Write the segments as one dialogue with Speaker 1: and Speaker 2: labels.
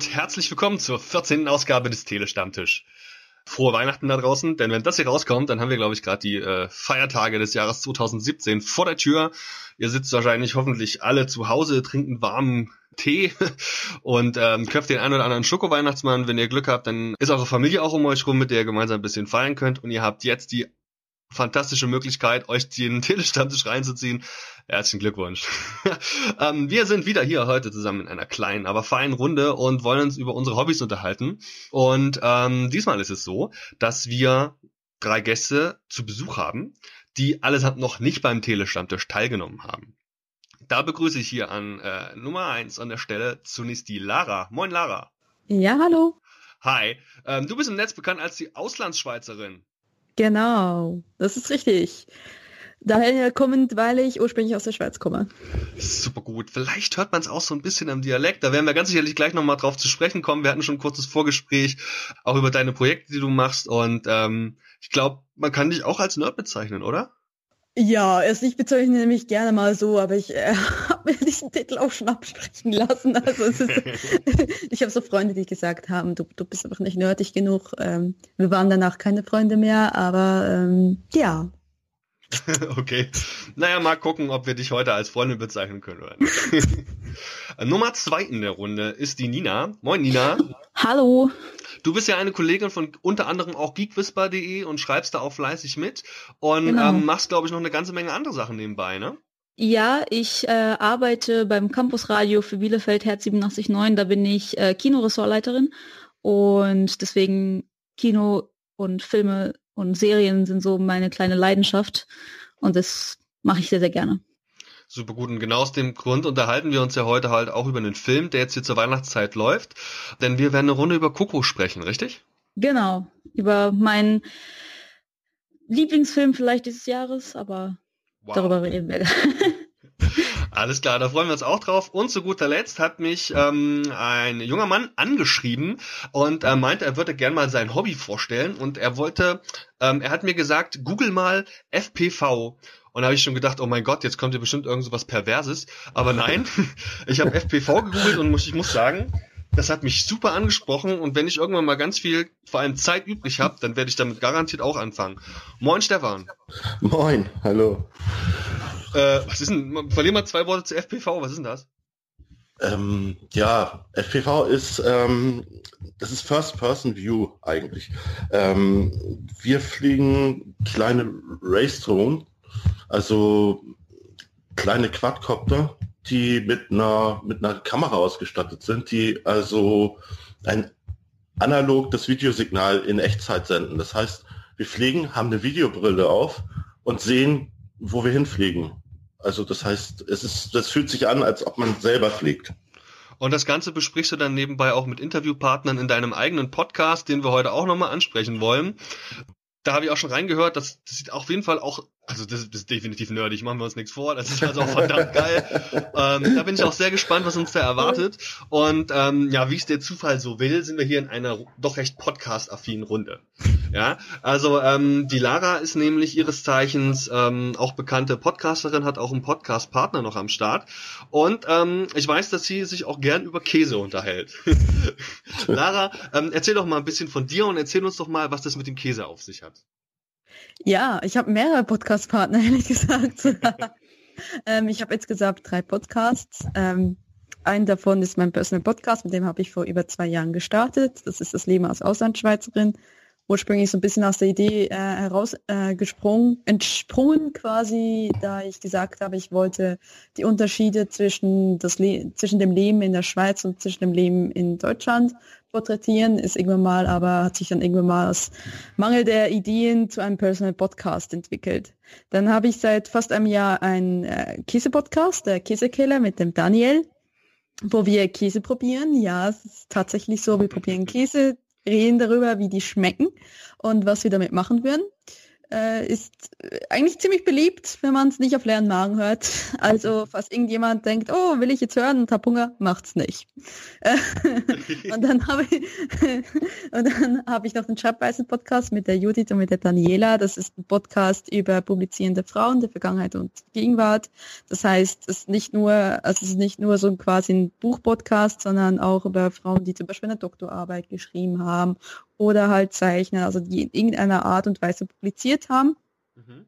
Speaker 1: und herzlich willkommen zur 14. Ausgabe des Telestammtisch. Frohe Weihnachten da draußen, denn wenn das hier rauskommt, dann haben wir, glaube ich, gerade die äh, Feiertage des Jahres 2017 vor der Tür. Ihr sitzt wahrscheinlich hoffentlich alle zu Hause, trinken warmen Tee und ähm, köpft den einen oder anderen Schoko-Weihnachtsmann. Wenn ihr Glück habt, dann ist eure Familie auch um euch rum, mit der ihr gemeinsam ein bisschen feiern könnt. Und ihr habt jetzt die fantastische Möglichkeit, euch den Telestammtisch reinzuziehen. Herzlichen Glückwunsch. ähm, wir sind wieder hier heute zusammen in einer kleinen, aber feinen Runde und wollen uns über unsere Hobbys unterhalten. Und ähm, diesmal ist es so, dass wir drei Gäste zu Besuch haben, die allesamt noch nicht beim Telestammtisch teilgenommen haben. Da begrüße ich hier an äh, Nummer eins an der Stelle zunächst die Lara. Moin Lara.
Speaker 2: Ja, hallo.
Speaker 1: Hi. Ähm, du bist im Netz bekannt als die Auslandsschweizerin.
Speaker 2: Genau, das ist richtig. Daher kommend, weil ich ursprünglich aus der Schweiz komme.
Speaker 1: Super gut. Vielleicht hört man es auch so ein bisschen am Dialekt. Da werden wir ganz sicherlich gleich nochmal drauf zu sprechen kommen. Wir hatten schon ein kurzes Vorgespräch, auch über deine Projekte, die du machst. Und ähm, ich glaube, man kann dich auch als Nerd bezeichnen, oder?
Speaker 2: Ja, also ich bezeichne mich gerne mal so, aber ich äh, habe mir diesen Titel auch schon absprechen lassen. Also es ist, ich habe so Freunde, die gesagt haben, du, du bist einfach nicht nerdig genug. Ähm, wir waren danach keine Freunde mehr, aber ähm, ja.
Speaker 1: okay. Naja, mal gucken, ob wir dich heute als Freundin bezeichnen können oder nicht. Nummer zwei in der Runde ist die Nina. Moin Nina.
Speaker 2: Hallo.
Speaker 1: Du bist ja eine Kollegin von unter anderem auch geekwhisper.de und schreibst da auch fleißig mit und genau. ähm, machst, glaube ich, noch eine ganze Menge andere Sachen nebenbei, ne?
Speaker 2: Ja, ich äh, arbeite beim Campusradio für Bielefeld Herz 879. Da bin ich äh, Kinoressortleiterin und deswegen Kino und Filme und Serien sind so meine kleine Leidenschaft und das mache ich sehr, sehr gerne.
Speaker 1: Super gut. Und genau aus dem Grund unterhalten wir uns ja heute halt auch über einen Film, der jetzt hier zur Weihnachtszeit läuft. Denn wir werden eine Runde über Coco sprechen, richtig?
Speaker 2: Genau. Über meinen Lieblingsfilm vielleicht dieses Jahres, aber wow. darüber reden wir.
Speaker 1: Alles klar, da freuen wir uns auch drauf. Und zu guter Letzt hat mich ähm, ein junger Mann angeschrieben und er meinte, er würde gerne mal sein Hobby vorstellen und er wollte, ähm, er hat mir gesagt, google mal FPV. Und da habe ich schon gedacht, oh mein Gott, jetzt kommt hier bestimmt irgend so was Perverses. Aber nein, ich habe FPV gegoogelt und muss, ich muss sagen, das hat mich super angesprochen und wenn ich irgendwann mal ganz viel, vor allem Zeit übrig habe, dann werde ich damit garantiert auch anfangen. Moin Stefan.
Speaker 3: Moin, hallo.
Speaker 1: Äh, was ist denn, verlieren wir zwei Worte zu FPV, was ist denn das?
Speaker 3: Ähm, ja, FPV ist, ähm, das ist First-Person-View eigentlich. Ähm, wir fliegen kleine Race-Drohnen also kleine Quadcopter, die mit einer, mit einer Kamera ausgestattet sind, die also ein analog das Videosignal in Echtzeit senden. Das heißt, wir fliegen, haben eine Videobrille auf und sehen, wo wir hinfliegen. Also das heißt, es ist, das fühlt sich an, als ob man selber fliegt.
Speaker 1: Und das Ganze besprichst du dann nebenbei auch mit Interviewpartnern in deinem eigenen Podcast, den wir heute auch nochmal ansprechen wollen. Da habe ich auch schon reingehört, das, das sieht auf jeden Fall auch also das, ist definitiv nerdig, machen wir uns nichts vor. Das ist also auch verdammt geil. Ähm, da bin ich auch sehr gespannt, was uns da erwartet. Und ähm, ja, wie es der Zufall so will, sind wir hier in einer doch recht podcast-affinen Runde. Ja, also ähm, die Lara ist nämlich ihres Zeichens ähm, auch bekannte Podcasterin, hat auch einen Podcast-Partner noch am Start. Und ähm, ich weiß, dass sie sich auch gern über Käse unterhält. Lara, ähm, erzähl doch mal ein bisschen von dir und erzähl uns doch mal, was das mit dem Käse auf sich hat.
Speaker 2: Ja, ich habe mehrere Podcast-Partner, ehrlich gesagt. ähm, ich habe jetzt gesagt drei Podcasts. Ähm, ein davon ist mein Personal Podcast, mit dem habe ich vor über zwei Jahren gestartet. Das ist das Leben als Auslandsschweizerin ursprünglich so ein bisschen aus der Idee äh, herausgesprungen, äh, entsprungen quasi, da ich gesagt habe, ich wollte die Unterschiede zwischen, das Le zwischen dem Leben in der Schweiz und zwischen dem Leben in Deutschland porträtieren, ist irgendwann mal, aber hat sich dann irgendwann mal aus Mangel der Ideen zu einem Personal Podcast entwickelt. Dann habe ich seit fast einem Jahr einen äh, Käse-Podcast, der Käsekeller mit dem Daniel, wo wir Käse probieren. Ja, es ist tatsächlich so, wir probieren Käse, reden darüber, wie die schmecken und was wir damit machen würden. Äh, ist eigentlich ziemlich beliebt, wenn man es nicht auf leeren Magen hört. Also falls irgendjemand denkt, oh, will ich jetzt hören und hab Hunger, macht's nicht. und dann habe ich und dann habe ich noch den Schreibweisen Podcast mit der Judith und mit der Daniela. Das ist ein Podcast über publizierende Frauen der Vergangenheit und Gegenwart. Das heißt, es ist nicht nur, also es ist nicht nur so quasi ein Buchpodcast, sondern auch über Frauen, die zum Beispiel eine Doktorarbeit geschrieben haben oder halt zeichnen, also die in irgendeiner Art und Weise publiziert haben. Mhm.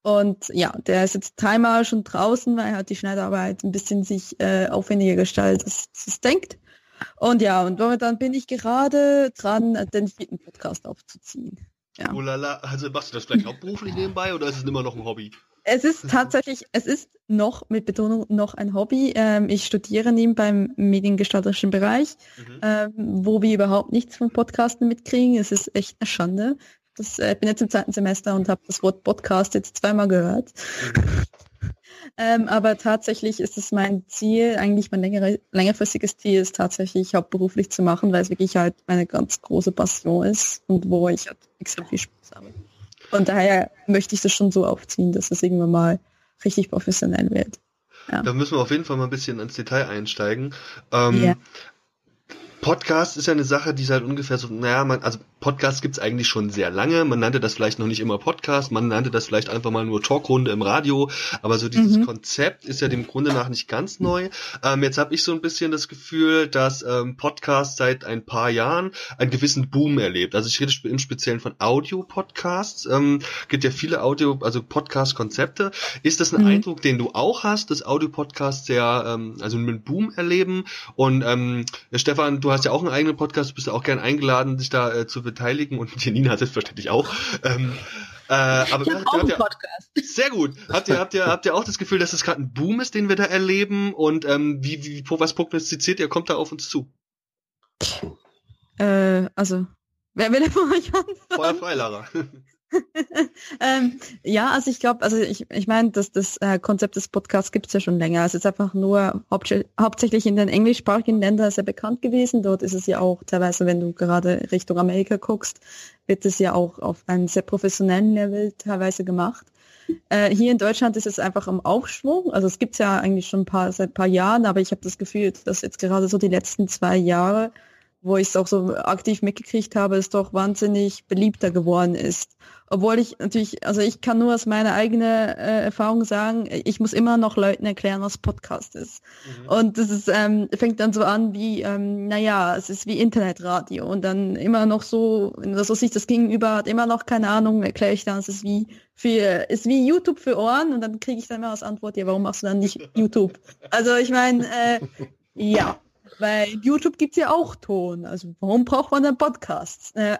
Speaker 2: Und ja, der ist jetzt dreimal schon draußen, weil er hat die Schneidarbeit ein bisschen sich äh, aufwendiger gestaltet, als es denkt. Und ja, und dann bin ich gerade dran, den vierten Podcast aufzuziehen. Ja.
Speaker 1: Oh lala, also machst du das vielleicht hauptberuflich nebenbei oder ist es immer noch ein Hobby?
Speaker 2: Es ist tatsächlich, es ist noch mit Betonung noch ein Hobby. Ähm, ich studiere nebenbei im mediengestalterischen Bereich, mhm. ähm, wo wir überhaupt nichts von Podcasten mitkriegen. Es ist echt eine Schande. Das, äh, ich bin jetzt im zweiten Semester und habe das Wort Podcast jetzt zweimal gehört. Mhm. ähm, aber tatsächlich ist es mein Ziel, eigentlich mein längere, längerfristiges Ziel ist tatsächlich hauptberuflich zu machen, weil es wirklich halt meine ganz große Passion ist und wo ich halt extrem viel Spaß habe. Und daher möchte ich das schon so aufziehen, dass es irgendwann mal richtig professionell wird.
Speaker 1: Ja. Da müssen wir auf jeden Fall mal ein bisschen ins Detail einsteigen. Ähm, yeah. Podcast ist ja eine Sache, die halt ungefähr so, naja, man, also Podcast gibt's eigentlich schon sehr lange. Man nannte das vielleicht noch nicht immer Podcast, man nannte das vielleicht einfach mal nur Talkrunde im Radio, aber so dieses mhm. Konzept ist ja dem Grunde nach nicht ganz neu. Ähm, jetzt habe ich so ein bisschen das Gefühl, dass ähm, Podcast seit ein paar Jahren einen gewissen Boom erlebt. Also ich rede im Speziellen von Audio-Podcasts. Ähm, gibt ja viele Audio, also Podcast-Konzepte. Ist das ein mhm. Eindruck, den du auch hast, dass Audio-Podcasts sehr, ähm, also einen Boom erleben? Und ähm, Stefan, du hast ja auch einen eigenen Podcast, du bist ja auch gern eingeladen, dich da äh, zu beteiligen und Janina selbstverständlich auch. Ähm, äh, aber
Speaker 2: ich auch einen Podcast.
Speaker 1: Sehr gut. Habt ihr, habt ihr, habt ihr auch das Gefühl, dass es gerade ein Boom ist, den wir da erleben? Und ähm, wie, wie, was prognostiziert ihr? Kommt da auf uns zu?
Speaker 2: Äh, also, wer will von euch anfangen?
Speaker 1: Feuer frei, Lara.
Speaker 2: ähm, ja, also ich glaube, also ich, ich meine, dass das äh, Konzept des Podcasts gibt es ja schon länger. Es ist einfach nur hauptsächlich in den englischsprachigen Ländern sehr bekannt gewesen. Dort ist es ja auch teilweise, wenn du gerade Richtung Amerika guckst, wird es ja auch auf einem sehr professionellen Level teilweise gemacht. Äh, hier in Deutschland ist es einfach im Aufschwung. Also es gibt es ja eigentlich schon ein paar, seit ein paar Jahren, aber ich habe das Gefühl, dass jetzt gerade so die letzten zwei Jahre wo ich es auch so aktiv mitgekriegt habe, es doch wahnsinnig beliebter geworden ist. Obwohl ich natürlich, also ich kann nur aus meiner eigenen äh, Erfahrung sagen, ich muss immer noch Leuten erklären, was Podcast ist. Mhm. Und das ist, ähm, fängt dann so an wie, ähm, naja, es ist wie Internetradio und dann immer noch so, das so sieht, das Gegenüber hat immer noch keine Ahnung, erkläre ich dann, es ist wie für, ist wie YouTube für Ohren und dann kriege ich dann immer als Antwort, ja, warum machst du dann nicht YouTube? Also ich meine, äh, ja, weil YouTube gibt ja auch Ton. Also warum braucht man dann Podcasts? Äh,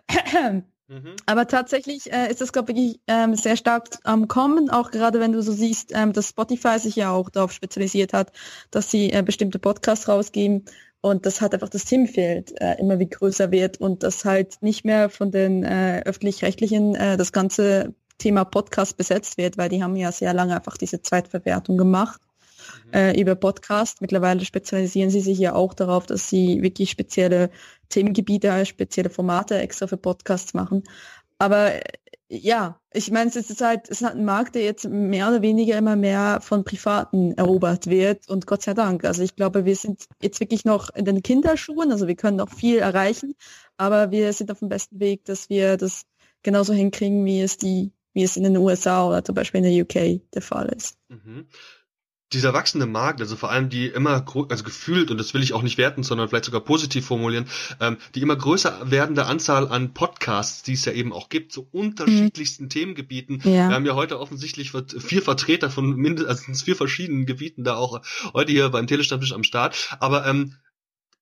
Speaker 2: mhm. Aber tatsächlich äh, ist das, glaube ich, ähm, sehr stark am Kommen, auch gerade wenn du so siehst, ähm, dass Spotify sich ja auch darauf spezialisiert hat, dass sie äh, bestimmte Podcasts rausgeben und das hat einfach das Themenfeld äh, immer wie größer wird und das halt nicht mehr von den äh, öffentlich-rechtlichen äh, das ganze Thema Podcast besetzt wird, weil die haben ja sehr lange einfach diese Zweitverwertung gemacht äh, über Podcast. Mittlerweile spezialisieren sie sich ja auch darauf, dass sie wirklich spezielle Themengebiete, spezielle Formate extra für Podcasts machen. Aber äh, ja, ich meine, es ist halt, es hat ein Markt, der jetzt mehr oder weniger immer mehr von Privaten erobert wird und Gott sei Dank. Also ich glaube, wir sind jetzt wirklich noch in den Kinderschuhen, also wir können noch viel erreichen, aber wir sind auf dem besten Weg, dass wir das genauso hinkriegen, wie es die, wie es in den USA oder zum Beispiel in der UK der Fall ist. Mhm
Speaker 1: dieser wachsende Markt, also vor allem die immer, also gefühlt, und das will ich auch nicht werten, sondern vielleicht sogar positiv formulieren, ähm, die immer größer werdende Anzahl an Podcasts, die es ja eben auch gibt, zu unterschiedlichsten mhm. Themengebieten. Ja. Wir haben ja heute offensichtlich vier Vertreter von mindestens also vier verschiedenen Gebieten da auch heute hier beim Telestammtisch am Start. Aber ähm,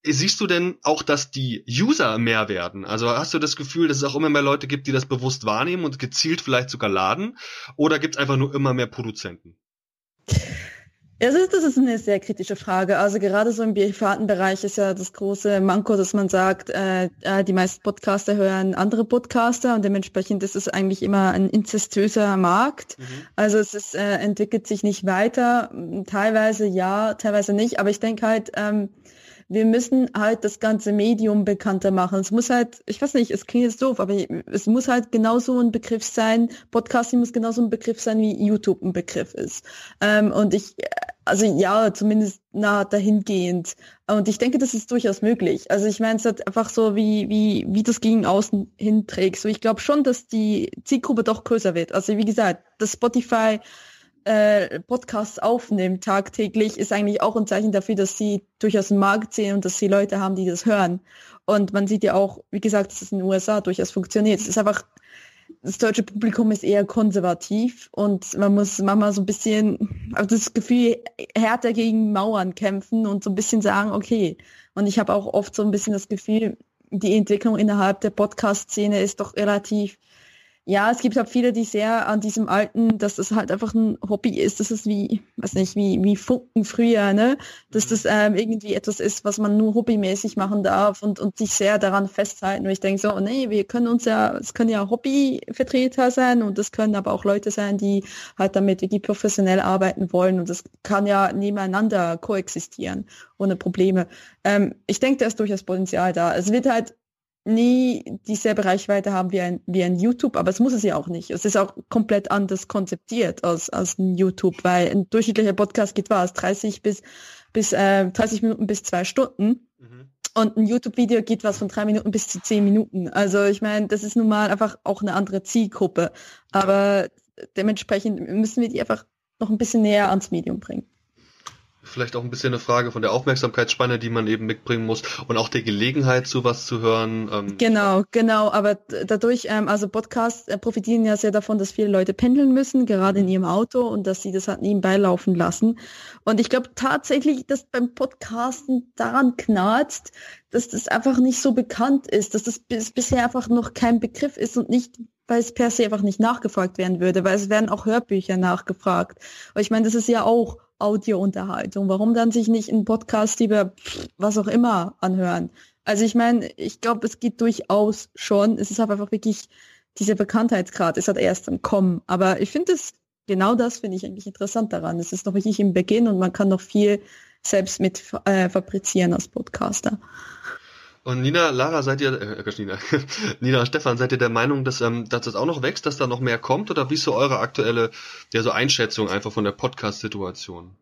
Speaker 1: Siehst du denn auch, dass die User mehr werden? Also hast du das Gefühl, dass es auch immer mehr Leute gibt, die das bewusst wahrnehmen und gezielt vielleicht sogar laden? Oder gibt es einfach nur immer mehr Produzenten?
Speaker 2: Ja, das ist, das ist eine sehr kritische Frage. Also gerade so im privaten Bereich ist ja das große Manko, dass man sagt, äh, äh, die meisten Podcaster hören andere Podcaster und dementsprechend ist es eigentlich immer ein inzestöser Markt. Mhm. Also es ist, äh, entwickelt sich nicht weiter. Teilweise ja, teilweise nicht. Aber ich denke halt, ähm, wir müssen halt das ganze Medium bekannter machen. Es muss halt, ich weiß nicht, es klingt jetzt doof, aber es muss halt genauso ein Begriff sein, Podcasting muss genauso ein Begriff sein, wie YouTube ein Begriff ist. Ähm, und ich, also ja, zumindest nah dahingehend. Und ich denke, das ist durchaus möglich. Also ich meine, es hat einfach so, wie, wie, wie das gegen außen hinträgt. So, ich glaube schon, dass die Zielgruppe doch größer wird. Also wie gesagt, das Spotify äh, Podcasts aufnimmt tagtäglich, ist eigentlich auch ein Zeichen dafür, dass sie durchaus einen Markt sehen und dass sie Leute haben, die das hören. Und man sieht ja auch, wie gesagt, dass es in den USA durchaus funktioniert. Es ist einfach, das deutsche Publikum ist eher konservativ und man muss manchmal so ein bisschen, also das Gefühl, härter gegen Mauern kämpfen und so ein bisschen sagen, okay. Und ich habe auch oft so ein bisschen das Gefühl, die Entwicklung innerhalb der Podcast-Szene ist doch relativ ja, es gibt halt viele, die sehr an diesem alten, dass das halt einfach ein Hobby ist, dass es wie, weiß nicht, wie, wie Funken früher, ne? Dass das ähm, irgendwie etwas ist, was man nur hobbymäßig machen darf und, und sich sehr daran festhalten. Und ich denke so, nee, wir können uns ja, es können ja Hobbyvertreter sein und es können aber auch Leute sein, die halt damit wirklich professionell arbeiten wollen und das kann ja nebeneinander koexistieren ohne Probleme. Ähm, ich denke, da ist durchaus Potenzial da. Es wird halt nie dieselbe Reichweite haben wie ein, wie ein YouTube, aber es muss es ja auch nicht. Es ist auch komplett anders konzeptiert als, als ein YouTube, weil ein durchschnittlicher Podcast geht was, 30 bis, bis äh, 30 Minuten bis zwei Stunden. Mhm. Und ein YouTube-Video geht was von drei Minuten bis zu zehn Minuten. Also ich meine, das ist nun mal einfach auch eine andere Zielgruppe. Aber dementsprechend müssen wir die einfach noch ein bisschen näher ans Medium bringen
Speaker 1: vielleicht auch ein bisschen eine Frage von der Aufmerksamkeitsspanne, die man eben mitbringen muss und auch der Gelegenheit, zu was zu hören.
Speaker 2: Ähm. Genau, genau. Aber dadurch, ähm, also Podcasts äh, profitieren ja sehr davon, dass viele Leute pendeln müssen, gerade in ihrem Auto und dass sie das halt nebenbei laufen lassen. Und ich glaube tatsächlich, dass beim Podcasten daran knarzt, dass das einfach nicht so bekannt ist, dass das bis, bisher einfach noch kein Begriff ist und nicht weil es per se einfach nicht nachgefragt werden würde, weil es werden auch Hörbücher nachgefragt. Aber ich meine, das ist ja auch Audiounterhaltung. Warum dann sich nicht einen Podcast über was auch immer anhören? Also ich meine, ich glaube, es geht durchaus schon. Es ist einfach wirklich, dieser Bekanntheitsgrad ist halt erst am Kommen. Aber ich finde es, genau das finde ich eigentlich interessant daran. Es ist noch wirklich im Beginn und man kann noch viel selbst mit äh, fabrizieren als Podcaster.
Speaker 1: Und Nina, Lara, seid ihr, äh, Nina, Nina, Stefan, seid ihr der Meinung, dass, ähm, dass das auch noch wächst, dass da noch mehr kommt? Oder wie ist so eure aktuelle, ja, so Einschätzung einfach von der Podcast-Situation?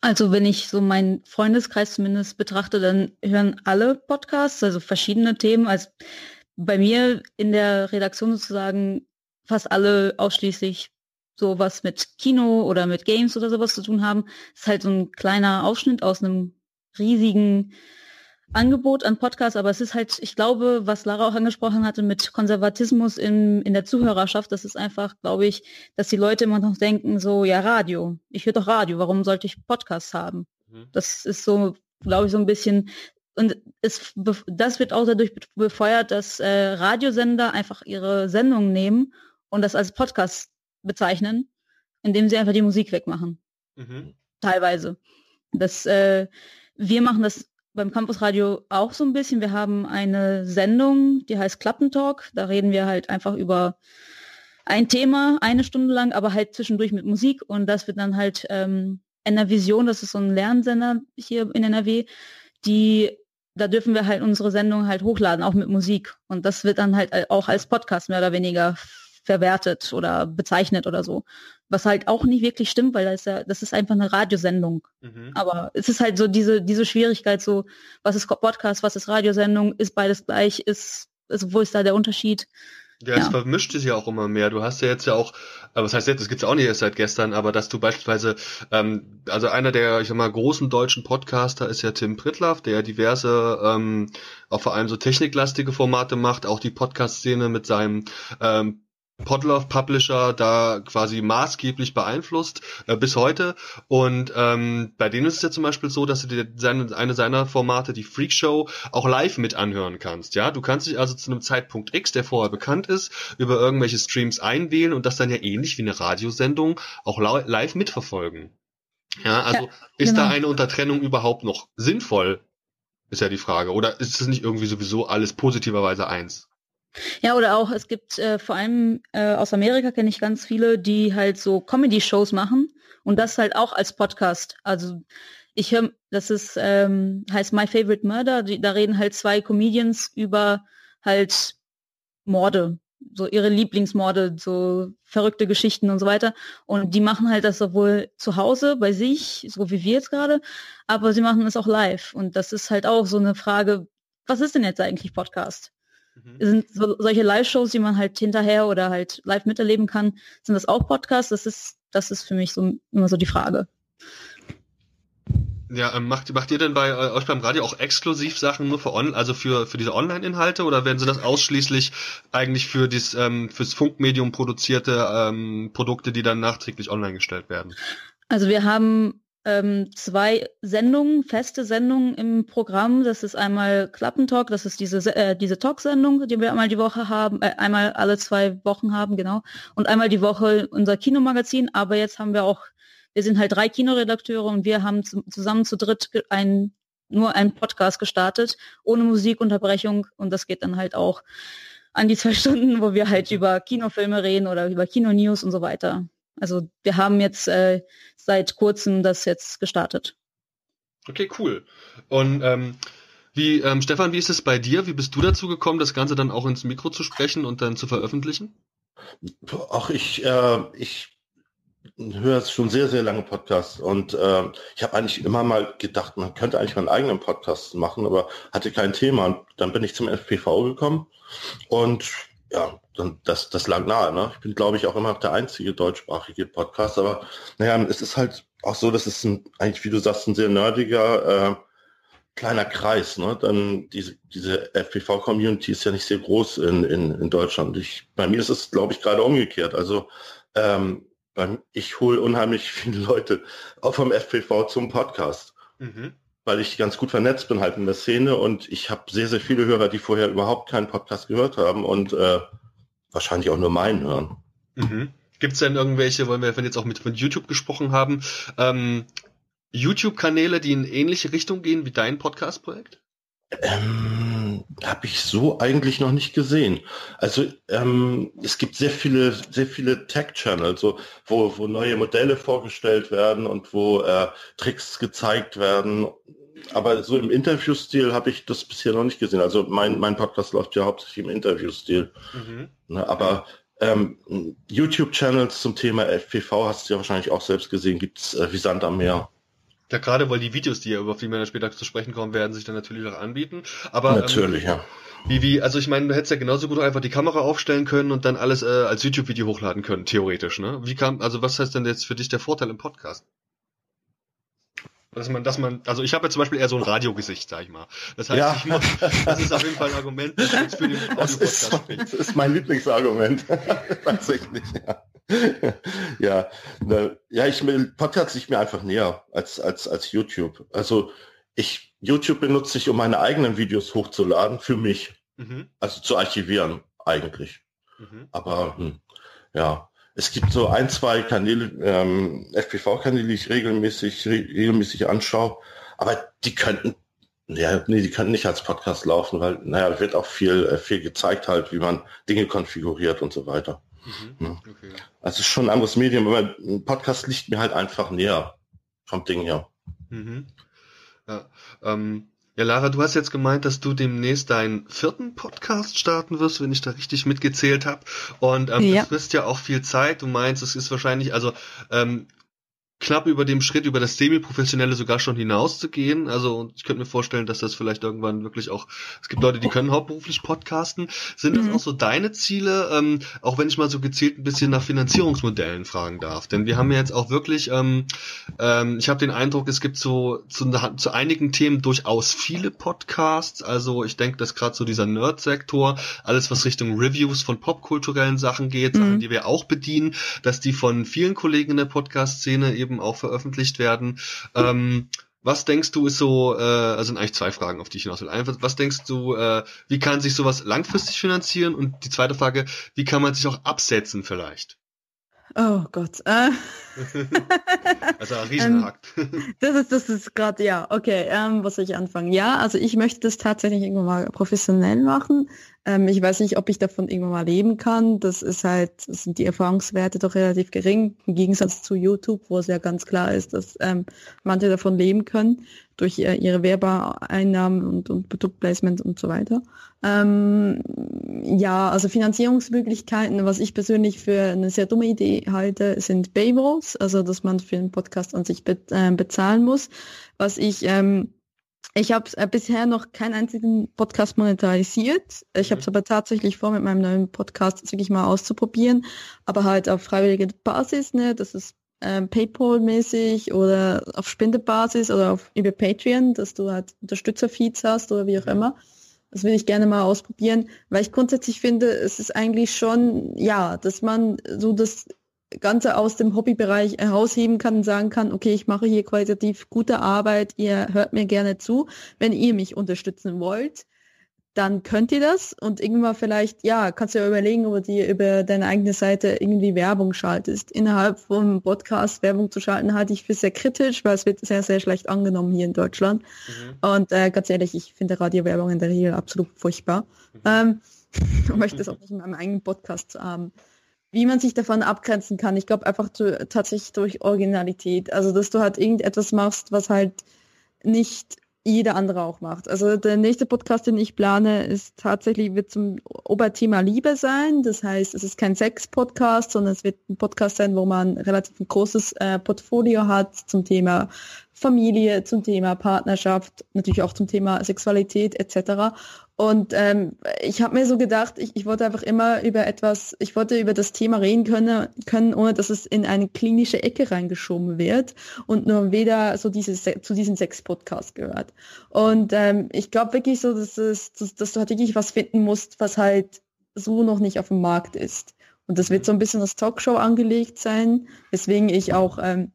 Speaker 4: Also wenn ich so meinen Freundeskreis zumindest betrachte, dann hören alle Podcasts, also verschiedene Themen. Also bei mir in der Redaktion sozusagen fast alle ausschließlich so was mit Kino oder mit Games oder sowas zu tun haben. Das ist halt so ein kleiner Ausschnitt aus einem riesigen Angebot an Podcasts, aber es ist halt, ich glaube, was Lara auch angesprochen hatte mit Konservatismus in, in der Zuhörerschaft, das ist einfach, glaube ich, dass die Leute immer noch denken, so, ja, Radio, ich höre doch Radio, warum sollte ich Podcasts haben? Mhm. Das ist so, glaube ich, so ein bisschen, und es, das wird auch dadurch befeuert, dass äh, Radiosender einfach ihre Sendungen nehmen und das als Podcast bezeichnen, indem sie einfach die Musik wegmachen. Mhm. Teilweise. Das, äh, wir machen das beim Campusradio auch so ein bisschen. Wir haben eine Sendung, die heißt Klappentalk. Da reden wir halt einfach über ein Thema eine Stunde lang, aber halt zwischendurch mit Musik. Und das wird dann halt ähm, Vision, das ist so ein Lernsender hier in NRW, die da dürfen wir halt unsere Sendung halt hochladen, auch mit Musik. Und das wird dann halt auch als Podcast mehr oder weniger verwertet oder bezeichnet oder so. Was halt auch nicht wirklich stimmt, weil das ist ja, das ist einfach eine Radiosendung. Mhm. Aber es ist halt so diese, diese Schwierigkeit, so, was ist Podcast, was ist Radiosendung, ist beides gleich, ist, also wo ist da der Unterschied?
Speaker 1: Ja, es ja. vermischt sich ja auch immer mehr. Du hast ja jetzt ja auch, aber was heißt jetzt, das gibt's ja auch nicht erst seit gestern, aber dass du beispielsweise, ähm, also einer der, ich sag mal, großen deutschen Podcaster ist ja Tim Pritlaff, der diverse, ähm, auch vor allem so techniklastige Formate macht, auch die Podcast-Szene mit seinem ähm, Podlove Publisher da quasi maßgeblich beeinflusst äh, bis heute. Und ähm, bei denen ist es ja zum Beispiel so, dass du dir seine, eine seiner Formate, die Freak Show, auch live mit anhören kannst. Ja, du kannst dich also zu einem Zeitpunkt X, der vorher bekannt ist, über irgendwelche Streams einwählen und das dann ja ähnlich wie eine Radiosendung auch live mitverfolgen. Ja, also ja, ist genau. da eine Untertrennung überhaupt noch sinnvoll? Ist ja die Frage. Oder ist es nicht irgendwie sowieso alles positiverweise eins?
Speaker 4: Ja, oder auch, es gibt äh, vor allem äh, aus Amerika kenne ich ganz viele, die halt so Comedy-Shows machen und das halt auch als Podcast. Also ich höre, das ist, ähm, heißt My Favorite Murder, die, da reden halt zwei Comedians über halt Morde, so ihre Lieblingsmorde, so verrückte Geschichten und so weiter. Und die machen halt das sowohl zu Hause bei sich, so wie wir jetzt gerade, aber sie machen es auch live. Und das ist halt auch so eine Frage, was ist denn jetzt eigentlich Podcast? Mhm. Sind so, solche Live-Shows, die man halt hinterher oder halt live miterleben kann, sind das auch Podcasts? Das ist, das ist für mich so immer so die Frage.
Speaker 1: Ja, ähm, macht, macht ihr denn bei äh, euch beim Radio auch exklusiv Sachen nur für on, also für, für diese Online-Inhalte oder werden sie das ausschließlich eigentlich für dies, ähm, fürs Funkmedium produzierte ähm, Produkte, die dann nachträglich online gestellt werden?
Speaker 4: Also wir haben ähm, zwei Sendungen, feste Sendungen im Programm. Das ist einmal Klappentalk, das ist diese, äh, diese Talk-Sendung, die wir einmal die Woche haben, äh, einmal alle zwei Wochen haben, genau. Und einmal die Woche unser Kinomagazin. Aber jetzt haben wir auch wir sind halt drei Kinoredakteure und wir haben zusammen zu dritt ein, nur einen Podcast gestartet, ohne Musikunterbrechung und das geht dann halt auch an die zwei Stunden, wo wir halt über Kinofilme reden oder über Kinonews und so weiter. Also wir haben jetzt äh, seit kurzem das jetzt gestartet.
Speaker 1: Okay, cool. Und ähm, wie, ähm, Stefan, wie ist es bei dir? Wie bist du dazu gekommen, das Ganze dann auch ins Mikro zu sprechen und dann zu veröffentlichen?
Speaker 3: Ach, ich, äh, ich höre schon sehr, sehr lange Podcasts und äh, ich habe eigentlich immer mal gedacht, man könnte eigentlich meinen eigenen Podcast machen, aber hatte kein Thema. Und dann bin ich zum FPV gekommen und ja, dann das, das lag nahe. Ne? Ich bin, glaube ich, auch immer noch der einzige deutschsprachige Podcast, aber naja, es ist halt auch so, dass es ein, eigentlich, wie du sagst, ein sehr nerdiger äh, kleiner Kreis. Ne? Dann diese, diese FPV-Community ist ja nicht sehr groß in, in, in Deutschland. Ich, bei mir ist es, glaube ich, gerade umgekehrt. Also ähm, ich hole unheimlich viele Leute auch vom FPV zum Podcast. Mhm. Weil ich ganz gut vernetzt bin halt in der Szene und ich habe sehr, sehr viele Hörer, die vorher überhaupt keinen Podcast gehört haben und äh, wahrscheinlich auch nur meinen hören.
Speaker 1: Mhm. Gibt es denn irgendwelche, wollen wir, wenn jetzt auch mit, mit YouTube gesprochen haben, ähm, YouTube-Kanäle, die in ähnliche Richtung gehen wie dein Podcast-Projekt?
Speaker 3: Ähm, habe ich so eigentlich noch nicht gesehen. Also ähm, es gibt sehr viele, sehr viele Tech-Channels, so, wo, wo neue Modelle vorgestellt werden und wo äh, Tricks gezeigt werden. Aber so im Interviewstil habe ich das bisher noch nicht gesehen. Also mein, mein Podcast läuft ja hauptsächlich im Interviewstil. Mhm. Ne, aber ähm, YouTube-Channels zum Thema FPV hast du ja wahrscheinlich auch selbst gesehen, gibt's äh, wie Sand am Meer.
Speaker 1: Ja, gerade weil die Videos, die über die wir dann später zu sprechen kommen, werden sich dann natürlich auch anbieten. Aber
Speaker 3: natürlich, ähm, ja.
Speaker 1: Wie, wie, also ich meine, du hättest ja genauso gut einfach die Kamera aufstellen können und dann alles äh, als YouTube-Video hochladen können, theoretisch, ne? Wie kam, also was heißt denn jetzt für dich der Vorteil im Podcast? Dass man, dass man, also ich habe ja zum Beispiel eher so ein Radiogesicht, sag ich mal. Das heißt,
Speaker 3: ja.
Speaker 1: ich muss, das ist auf jeden Fall ein Argument, das für den
Speaker 3: Audio-Podcast spricht. Das ist mein Lieblingsargument. Tatsächlich, ja. ja, ne, ja, ich will Podcast sich mir einfach näher als, als, als YouTube. Also ich, YouTube benutze ich, um meine eigenen Videos hochzuladen für mich. Mhm. Also zu archivieren, eigentlich. Mhm. Aber hm, ja, es gibt so ein, zwei Kanäle, ähm, FPV-Kanäle, die ich regelmäßig, re regelmäßig anschaue, aber die könnten, ja, nee, die könnten nicht als Podcast laufen, weil, naja, wird auch viel, äh, viel gezeigt halt, wie man Dinge konfiguriert und so weiter. Mhm. Ja. Okay. Also schon ein anderes Medium, aber ein Podcast liegt mir halt einfach näher vom Ding her. Mhm.
Speaker 1: Ja, ähm, ja, Lara, du hast jetzt gemeint, dass du demnächst deinen vierten Podcast starten wirst, wenn ich da richtig mitgezählt habe. Und ähm, ja. das frisst ja auch viel Zeit. Du meinst, es ist wahrscheinlich, also ähm, knapp über dem Schritt, über das Semi-Professionelle sogar schon hinaus zu gehen. Also ich könnte mir vorstellen, dass das vielleicht irgendwann wirklich auch, es gibt Leute, die können hauptberuflich podcasten. Sind das mhm. auch so deine Ziele, ähm, auch wenn ich mal so gezielt ein bisschen nach Finanzierungsmodellen fragen darf? Denn wir haben ja jetzt auch wirklich, ähm, ähm, ich habe den Eindruck, es gibt so zu, zu einigen Themen durchaus viele Podcasts. Also ich denke, dass gerade so dieser Nerd-Sektor, alles was Richtung Reviews von popkulturellen Sachen geht, mhm. Sachen, die wir auch bedienen, dass die von vielen Kollegen in der Podcast-Szene eben eben auch veröffentlicht werden. Ähm, was denkst du ist so, äh, also sind eigentlich zwei Fragen, auf die ich hinaus will. Einfach, was denkst du, äh, wie kann sich sowas langfristig finanzieren? Und die zweite Frage, wie kann man sich auch absetzen vielleicht?
Speaker 2: Oh Gott. Äh.
Speaker 1: also ein Riesenakt.
Speaker 2: Ähm, das ist, das ist gerade, ja, okay, ähm, was soll ich anfangen? Ja, also ich möchte das tatsächlich irgendwann mal professionell machen. Ähm, ich weiß nicht, ob ich davon irgendwann mal leben kann. Das ist halt, sind die Erfahrungswerte doch relativ gering, im Gegensatz zu YouTube, wo es ja ganz klar ist, dass ähm, manche davon leben können durch ihre Werbeeinnahmen und, und Produktplacement und so weiter. Ähm, ja, also Finanzierungsmöglichkeiten, was ich persönlich für eine sehr dumme Idee halte, sind Paywalls, also dass man für einen Podcast an sich be äh, bezahlen muss. Was ich ähm, ich habe äh, bisher noch keinen einzigen Podcast monetarisiert. Ich habe es mhm. aber tatsächlich vor, mit meinem neuen Podcast wirklich mal auszuprobieren, aber halt auf freiwillige Basis, ne? Das ist ähm, PayPal-mäßig oder auf Spendebasis oder auf, über Patreon, dass du halt Unterstützerfeeds hast oder wie auch immer. Das will ich gerne mal ausprobieren, weil ich grundsätzlich finde, es ist eigentlich schon, ja, dass man so das Ganze aus dem Hobbybereich herausheben kann und sagen kann, okay, ich mache hier qualitativ gute Arbeit, ihr hört mir gerne zu. Wenn ihr mich unterstützen wollt, dann könnt ihr das und irgendwann vielleicht, ja, kannst du ja überlegen, ob du über deine eigene Seite irgendwie Werbung schaltest. Innerhalb vom Podcast Werbung zu schalten, halte ich für sehr kritisch, weil es wird sehr, sehr schlecht angenommen hier in Deutschland. Mhm. Und äh, ganz ehrlich, ich finde Radiowerbung in der Regel absolut furchtbar. Mhm. Ähm, und möchte es auch nicht in meinem eigenen Podcast haben. Wie man sich davon abgrenzen kann, ich glaube einfach zu, tatsächlich durch Originalität. Also, dass du halt irgendetwas machst, was halt nicht jeder andere auch macht. Also der nächste Podcast, den ich plane, ist tatsächlich, wird zum Oberthema Liebe sein. Das heißt, es ist kein Sex-Podcast, sondern es wird ein Podcast sein, wo man relativ ein großes äh, Portfolio hat zum Thema Familie, zum Thema Partnerschaft, natürlich auch zum Thema Sexualität etc. Und ähm, ich habe mir so gedacht, ich, ich wollte einfach immer über etwas, ich wollte über das Thema reden können, können, ohne dass es in eine klinische Ecke reingeschoben wird und nur weder so dieses zu diesem Sex-Podcast gehört. Und ähm, ich glaube wirklich so, dass, es, dass, dass du halt wirklich was finden musst, was halt so noch nicht auf dem Markt ist. Und das wird so ein bisschen als Talkshow angelegt sein, weswegen ich auch ähm,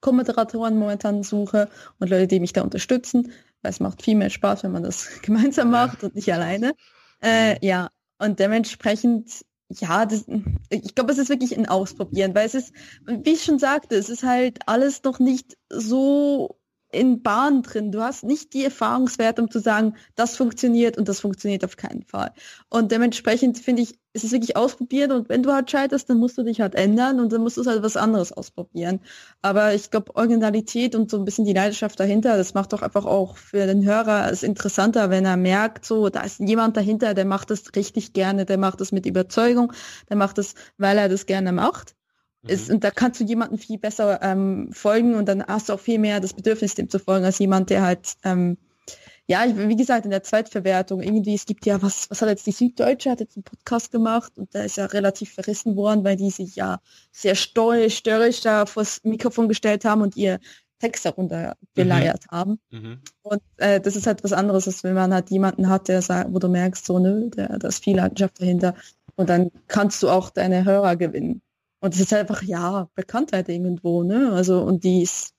Speaker 2: Co-Moderatoren momentan suche und Leute, die mich da unterstützen weil es macht viel mehr Spaß, wenn man das gemeinsam macht und nicht alleine. Äh, ja, und dementsprechend, ja, das, ich glaube, es ist wirklich ein Ausprobieren, weil es ist, wie ich schon sagte, es ist halt alles noch nicht so in Bahn drin. Du hast nicht die Erfahrungswerte, um zu sagen, das funktioniert und das funktioniert auf keinen Fall. Und dementsprechend finde ich, es ist wirklich ausprobieren und wenn du halt scheiterst, dann musst du dich halt ändern und dann musst du halt was anderes ausprobieren. Aber ich glaube, Originalität und so ein bisschen die Leidenschaft dahinter, das macht doch einfach auch für den Hörer es interessanter, wenn er merkt, so, da ist jemand dahinter, der macht das richtig gerne, der macht das mit Überzeugung, der macht das, weil er das gerne macht. Ist, mhm. und da kannst du jemandem viel besser ähm, folgen und dann hast du auch viel mehr das Bedürfnis, dem zu folgen, als jemand, der halt ähm, ja, wie gesagt, in der Zweitverwertung, irgendwie, es gibt ja, was, was hat jetzt die Süddeutsche, hat jetzt einen Podcast gemacht und da ist ja relativ verrissen worden, weil die sich ja sehr störrisch, störrisch da vors Mikrofon gestellt haben und ihr Text darunter geleiert mhm. haben. Mhm. Und äh, das ist halt was anderes, als wenn man halt jemanden hat, der sagt, wo du merkst, so, nö, der, da ist viel Leidenschaft dahinter. Und dann kannst du auch deine Hörer gewinnen. Und es ist einfach, ja, Bekanntheit irgendwo, ne? Also, und die ist,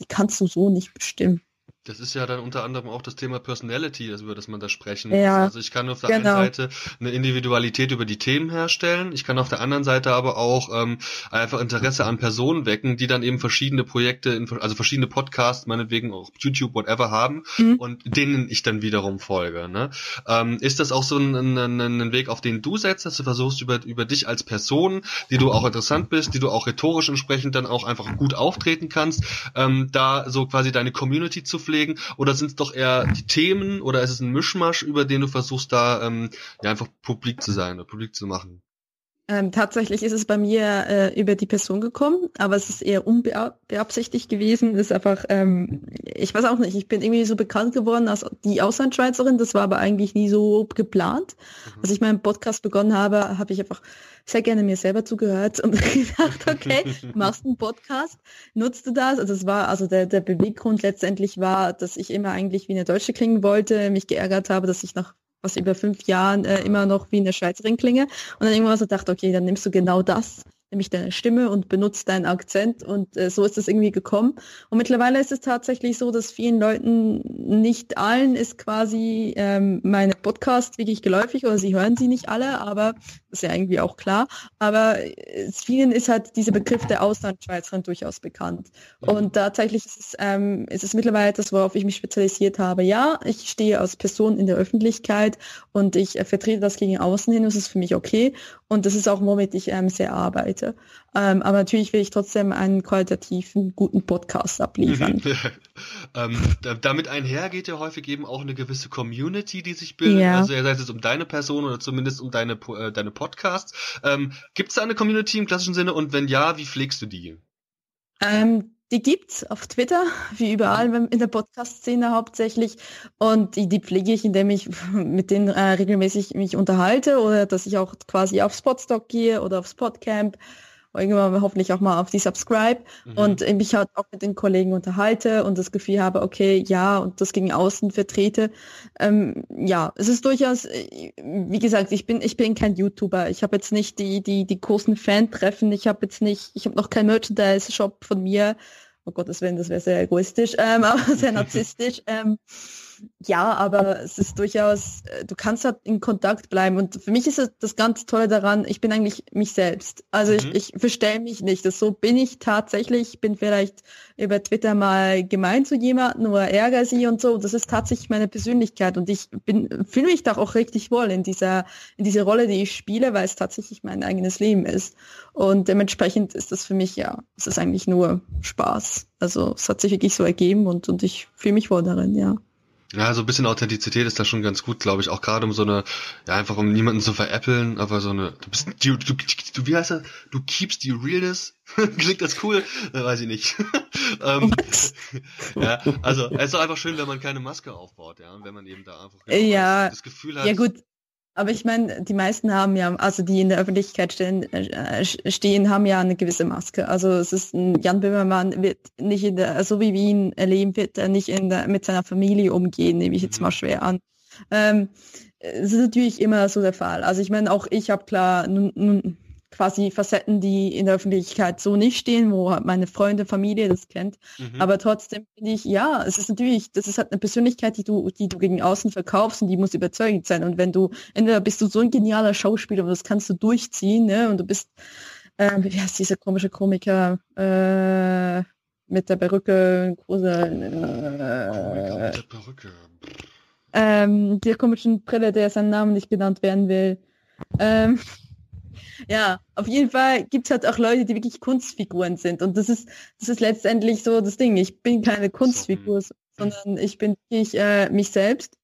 Speaker 2: die kannst du so nicht bestimmen.
Speaker 1: Das ist ja dann unter anderem auch das Thema Personality, über das man da sprechen muss. Ja, also ich kann auf der genau. einen Seite eine Individualität über die Themen herstellen, ich kann auf der anderen Seite aber auch ähm, einfach Interesse an Personen wecken, die dann eben verschiedene Projekte, in, also verschiedene Podcasts, meinetwegen auch YouTube, whatever haben mhm. und denen ich dann wiederum folge. Ne? Ähm, ist das auch so ein, ein, ein, Weg, auf den du setzt, dass du versuchst über, über dich als Person, die du auch interessant bist, die du auch rhetorisch entsprechend dann auch einfach gut auftreten kannst, ähm, da so quasi deine Community zu pflegen festlegen? Oder sind es doch eher die Themen oder ist es ein Mischmasch, über den du versuchst da ähm, ja einfach publik zu sein oder publik zu machen?
Speaker 2: Ähm, tatsächlich ist es bei mir äh, über die Person gekommen, aber es ist eher unbeabsichtigt gewesen. ist einfach, ähm, ich weiß auch nicht, ich bin irgendwie so bekannt geworden als die Auslandschweizerin. Das war aber eigentlich nie so geplant. Mhm. Als ich meinen Podcast begonnen habe, habe ich einfach sehr gerne mir selber zugehört und gedacht, okay, machst einen Podcast, nutzt du das? Also es war, also der, der Beweggrund letztendlich war, dass ich immer eigentlich wie eine Deutsche klingen wollte, mich geärgert habe, dass ich nach was über fünf Jahren äh, immer noch wie eine Schweizerin klinge. Und dann irgendwann so dachte, okay, dann nimmst du genau das nämlich deine Stimme und benutzt deinen Akzent und äh, so ist es irgendwie gekommen. Und mittlerweile ist es tatsächlich so, dass vielen Leuten, nicht allen ist quasi ähm, meine Podcast wirklich geläufig oder sie hören sie nicht alle, aber das ist ja irgendwie auch klar. Aber äh, vielen ist halt dieser Begriff der Auslandschweizerin durchaus bekannt. Und tatsächlich ist es, ähm, ist es mittlerweile das, worauf ich mich spezialisiert habe. Ja, ich stehe als Person in der Öffentlichkeit und ich äh, vertrete das gegen außen hin, das ist für mich okay. Und das ist auch, womit ich ähm, sehr arbeite. Ähm, aber natürlich will ich trotzdem einen qualitativen, guten Podcast abliefern.
Speaker 1: ähm, damit einher geht ja häufig eben auch eine gewisse Community, die sich bildet. Ja. Also sei es um deine Person oder zumindest um deine, äh, deine Podcasts. Ähm, Gibt es da eine Community im klassischen Sinne? Und wenn ja, wie pflegst du die?
Speaker 2: Ähm, die gibt's auf Twitter, wie überall in der Podcast-Szene hauptsächlich. Und die, die pflege ich, indem ich mit denen äh, regelmäßig mich unterhalte oder dass ich auch quasi auf Spotstock gehe oder auf Spotcamp irgendwann hoffentlich auch mal auf die Subscribe mhm. und mich halt auch mit den Kollegen unterhalte und das Gefühl habe, okay, ja, und das gegen außen vertrete. Ähm, ja, es ist durchaus, äh, wie gesagt, ich bin, ich bin kein YouTuber. Ich habe jetzt nicht die, die, die großen Fan-Treffen, ich habe jetzt nicht, ich habe noch kein Merchandise-Shop von mir. Oh Gottes Willen, das wäre sehr egoistisch, ähm, aber sehr narzisstisch. Ähm, ja, aber es ist durchaus, äh, du kannst halt in Kontakt bleiben. Und für mich ist das, das ganz Tolle daran, ich bin eigentlich mich selbst. Also mhm. ich, ich verstelle mich nicht. Das so bin ich tatsächlich. Ich bin vielleicht über Twitter mal gemein zu jemandem oder ärgere sie und so. Das ist tatsächlich meine Persönlichkeit. Und ich bin, fühle mich da auch richtig wohl in dieser, in dieser Rolle, die ich spiele, weil es tatsächlich mein eigenes Leben ist. Und dementsprechend ist das für mich, ja, es ist eigentlich nur Spaß. Also es hat sich wirklich so ergeben und, und ich fühle mich wohl darin, ja.
Speaker 1: Ja, so ein bisschen Authentizität ist da schon ganz gut, glaube ich. Auch gerade um so eine, ja, einfach um niemanden zu veräppeln, aber so eine, du bist, du, du, du wie heißt das? Du keepst the realness. Klingt das cool? Äh, weiß ich nicht. ähm, ja, also, es ist doch einfach schön, wenn man keine Maske aufbaut, ja, und wenn man eben da einfach
Speaker 2: genau ja, das Gefühl hat. Ja, gut. Aber ich meine, die meisten haben ja, also die in der Öffentlichkeit stehen, äh, stehen, haben ja eine gewisse Maske. Also es ist ein Jan Böhmermann wird nicht in der, so wie wir ihn erleben, wird er nicht in der, mit seiner Familie umgehen, nehme ich jetzt mal mhm. schwer an. Ähm, es ist natürlich immer so der Fall. Also ich meine, auch ich habe klar nun, nun quasi Facetten, die in der Öffentlichkeit so nicht stehen, wo halt meine Freunde, Familie das kennt. Mhm. Aber trotzdem finde ich, ja, es ist natürlich, das ist halt eine Persönlichkeit, die du, die du gegen außen verkaufst und die muss überzeugend sein. Und wenn du, entweder bist du so ein genialer Schauspieler und das kannst du durchziehen, ne, und du bist, äh, wie heißt dieser komische Komiker, äh, mit der Perücke, große, äh, Komiker mit der Perücke. Ähm, der komischen Brille, der seinen Namen nicht genannt werden will. Ähm, ja, auf jeden Fall gibt es halt auch Leute, die wirklich Kunstfiguren sind. Und das ist, das ist letztendlich so das Ding. Ich bin keine Kunstfigur, sondern ich bin wirklich äh, mich selbst.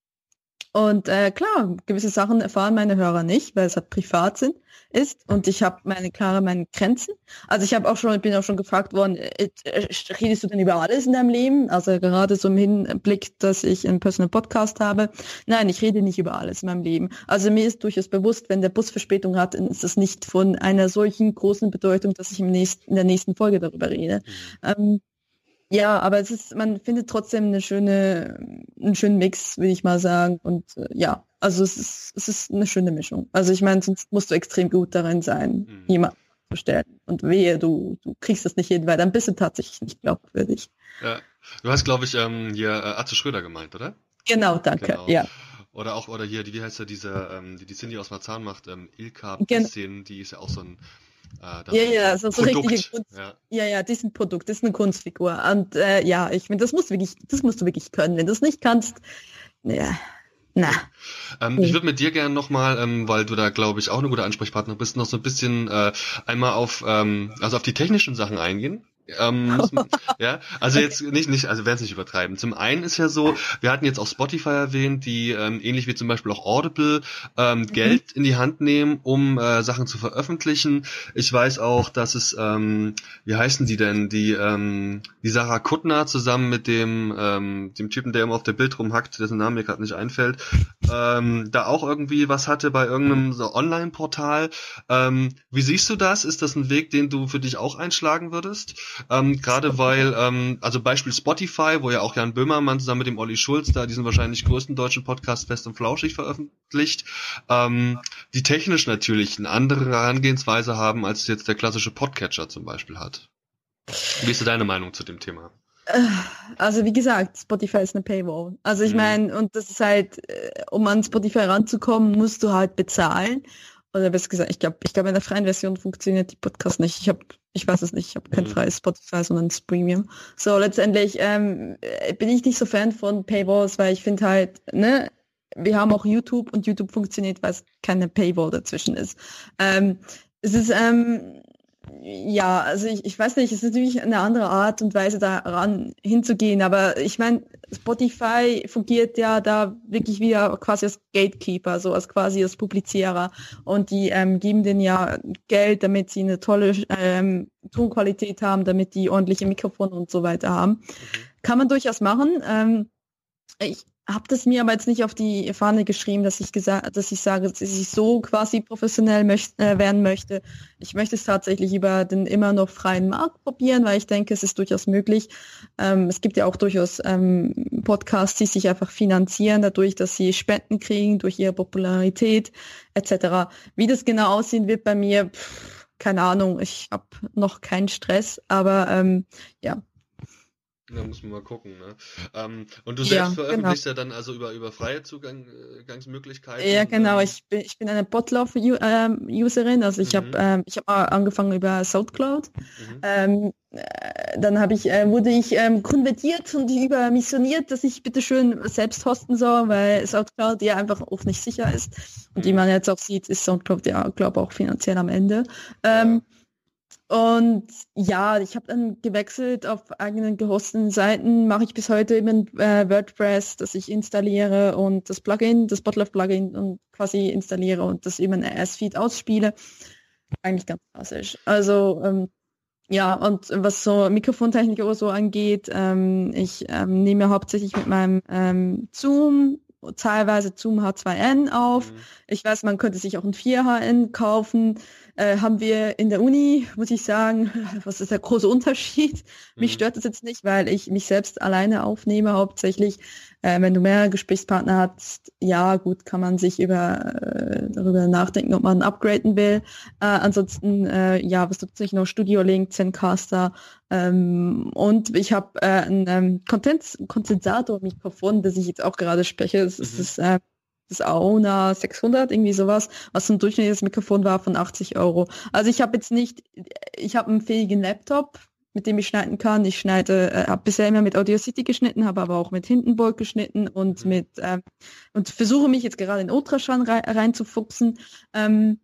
Speaker 2: Und äh, klar, gewisse Sachen erfahren meine Hörer nicht, weil es halt privat sind ist und ich habe meine klare meine Grenzen. Also ich habe auch schon, bin auch schon gefragt worden, äh, äh, redest du denn über alles in deinem Leben? Also gerade so im Hinblick, dass ich einen Personal Podcast habe. Nein, ich rede nicht über alles in meinem Leben. Also mir ist durchaus bewusst, wenn der Bus Verspätung hat, ist das nicht von einer solchen großen Bedeutung, dass ich im nächsten, in der nächsten Folge darüber rede. Mhm. Ähm, ja, aber es ist, man findet trotzdem eine schöne, einen schönen Mix, will ich mal sagen. Und äh, ja, also es ist, es ist eine schöne Mischung. Also ich meine, sonst musst du extrem gut darin sein, mhm. jemanden zu stellen. Und wehe, du, du kriegst das nicht hin, weil dann bist du tatsächlich nicht glaubwürdig.
Speaker 1: Ja. Du hast, glaube ich, ähm, hier äh, Atze Schröder gemeint, oder?
Speaker 2: Genau, danke. Genau. Ja.
Speaker 1: Oder auch, oder hier, die, wie heißt er, diese, ähm, die die Cindy aus Marzahn macht, ähm, Ilka Bisschen, die ist ja auch so ein
Speaker 2: äh, ja, ja, so, so richtige Kunst. Ja. ja, ja, das ist ein Produkt, das ist eine Kunstfigur. Und äh, ja, ich finde, das musst du wirklich, das musst du wirklich können. Wenn du es nicht kannst, ja, na.
Speaker 1: Ähm, Ich würde mit dir gerne nochmal, ähm, weil du da glaube ich auch eine gute Ansprechpartner bist, noch so ein bisschen äh, einmal auf, ähm, also auf die technischen Sachen eingehen. Ähm, ja, also jetzt nicht, nicht, also werden es nicht übertreiben. Zum einen ist ja so, wir hatten jetzt auch Spotify erwähnt, die ähm, ähnlich wie zum Beispiel auch Audible ähm, mhm. Geld in die Hand nehmen, um äh, Sachen zu veröffentlichen. Ich weiß auch, dass es, ähm, wie heißen die denn, die ähm, die Sarah Kuttner zusammen mit dem ähm, dem Typen, der immer auf der Bild rumhackt, dessen Name mir gerade nicht einfällt, ähm, da auch irgendwie was hatte bei irgendeinem so Online-Portal. Ähm, wie siehst du das? Ist das ein Weg, den du für dich auch einschlagen würdest? Ähm, gerade weil, ähm, also Beispiel Spotify, wo ja auch Jan Böhmermann zusammen mit dem Olli Schulz da diesen wahrscheinlich größten deutschen Podcast Fest und Flauschig veröffentlicht, ähm, die technisch natürlich eine andere Herangehensweise haben, als jetzt der klassische Podcatcher zum Beispiel hat. Wie ist deine Meinung zu dem Thema?
Speaker 2: Also wie gesagt, Spotify ist eine Paywall. Also ich mhm. meine, und das ist halt, äh, um an Spotify ranzukommen, musst du halt bezahlen. Oder besser gesagt, ich glaube, ich glaube, in der freien Version funktioniert die Podcast nicht. Ich habe, ich weiß es nicht, ich habe kein mhm. freies Spotify, sondern das Premium. So, letztendlich ähm, bin ich nicht so Fan von Paywalls, weil ich finde halt, ne, wir haben auch YouTube und YouTube funktioniert, weil es keine Paywall dazwischen ist. Ähm, es ist, ähm, ja, also ich, ich weiß nicht, es ist natürlich eine andere Art und Weise daran hinzugehen, aber ich meine, Spotify fungiert ja da wirklich wieder quasi als Gatekeeper, so als quasi als Publizierer und die ähm, geben denen ja Geld, damit sie eine tolle ähm, Tonqualität haben, damit die ordentliche Mikrofone und so weiter haben. Mhm. Kann man durchaus machen. Ähm, ich, habe das mir aber jetzt nicht auf die Fahne geschrieben, dass ich gesagt, dass ich sage, dass ich so quasi professionell möcht, äh, werden möchte. Ich möchte es tatsächlich über den immer noch freien Markt probieren, weil ich denke, es ist durchaus möglich. Ähm, es gibt ja auch durchaus ähm, Podcasts, die sich einfach finanzieren, dadurch, dass sie Spenden kriegen, durch ihre Popularität etc. Wie das genau aussehen wird bei mir, pff, keine Ahnung. Ich habe noch keinen Stress, aber ähm, ja,
Speaker 1: da muss man mal gucken. Ne? Ähm, und du selbst ja, veröffentlichst genau. ja dann also über, über freie Zugangsmöglichkeiten.
Speaker 2: Ja, genau. Ähm, ich bin, ich bin eine Botlauf-Userin. Ähm, also ich mhm. habe ähm, ich hab angefangen über Soundcloud. Mhm. Ähm, äh, dann habe ich, äh, wurde ich ähm, konvertiert und über missioniert, dass ich bitte schön selbst hosten soll, weil Soundcloud ja einfach auch nicht sicher ist. Und wie mhm. man jetzt auch sieht, ist Soundcloud ja, glaube auch finanziell am Ende. Ähm, ja. Und ja, ich habe dann gewechselt auf eigenen gehosteten Seiten, mache ich bis heute eben äh, WordPress, das ich installiere und das Plugin, das Bottlove Plugin und quasi installiere und das eben RS-Feed ausspiele. Eigentlich ganz klassisch. Also ähm, ja, und was so Mikrofontechnik oder so angeht, ähm, ich ähm, nehme hauptsächlich mit meinem ähm, Zoom teilweise Zoom H2N auf. Mhm. Ich weiß, man könnte sich auch ein 4HN kaufen äh, haben wir in der Uni, muss ich sagen, was ist der große Unterschied? Mich mhm. stört das jetzt nicht, weil ich mich selbst alleine aufnehme hauptsächlich. Äh, wenn du mehrere Gesprächspartner hast, ja gut, kann man sich über äh, darüber nachdenken, ob man upgraden will. Äh, ansonsten, äh, ja, was nutze ich noch? Studio Link, Zencaster ähm, und ich habe äh, ein ähm, Kondensator-Mikrofon, das ich jetzt auch gerade spreche. Das mhm. ist das äh, das Aona 600, irgendwie sowas, was ein durchschnittliches Mikrofon war von 80 Euro. Also ich habe jetzt nicht, ich habe einen fähigen Laptop, mit dem ich schneiden kann. Ich schneide, äh, habe bisher immer mit Audio City geschnitten, habe aber auch mit Hindenburg geschnitten und mhm. mit äh, und versuche mich jetzt gerade in Ultraschall rein, reinzufuchsen. Ähm,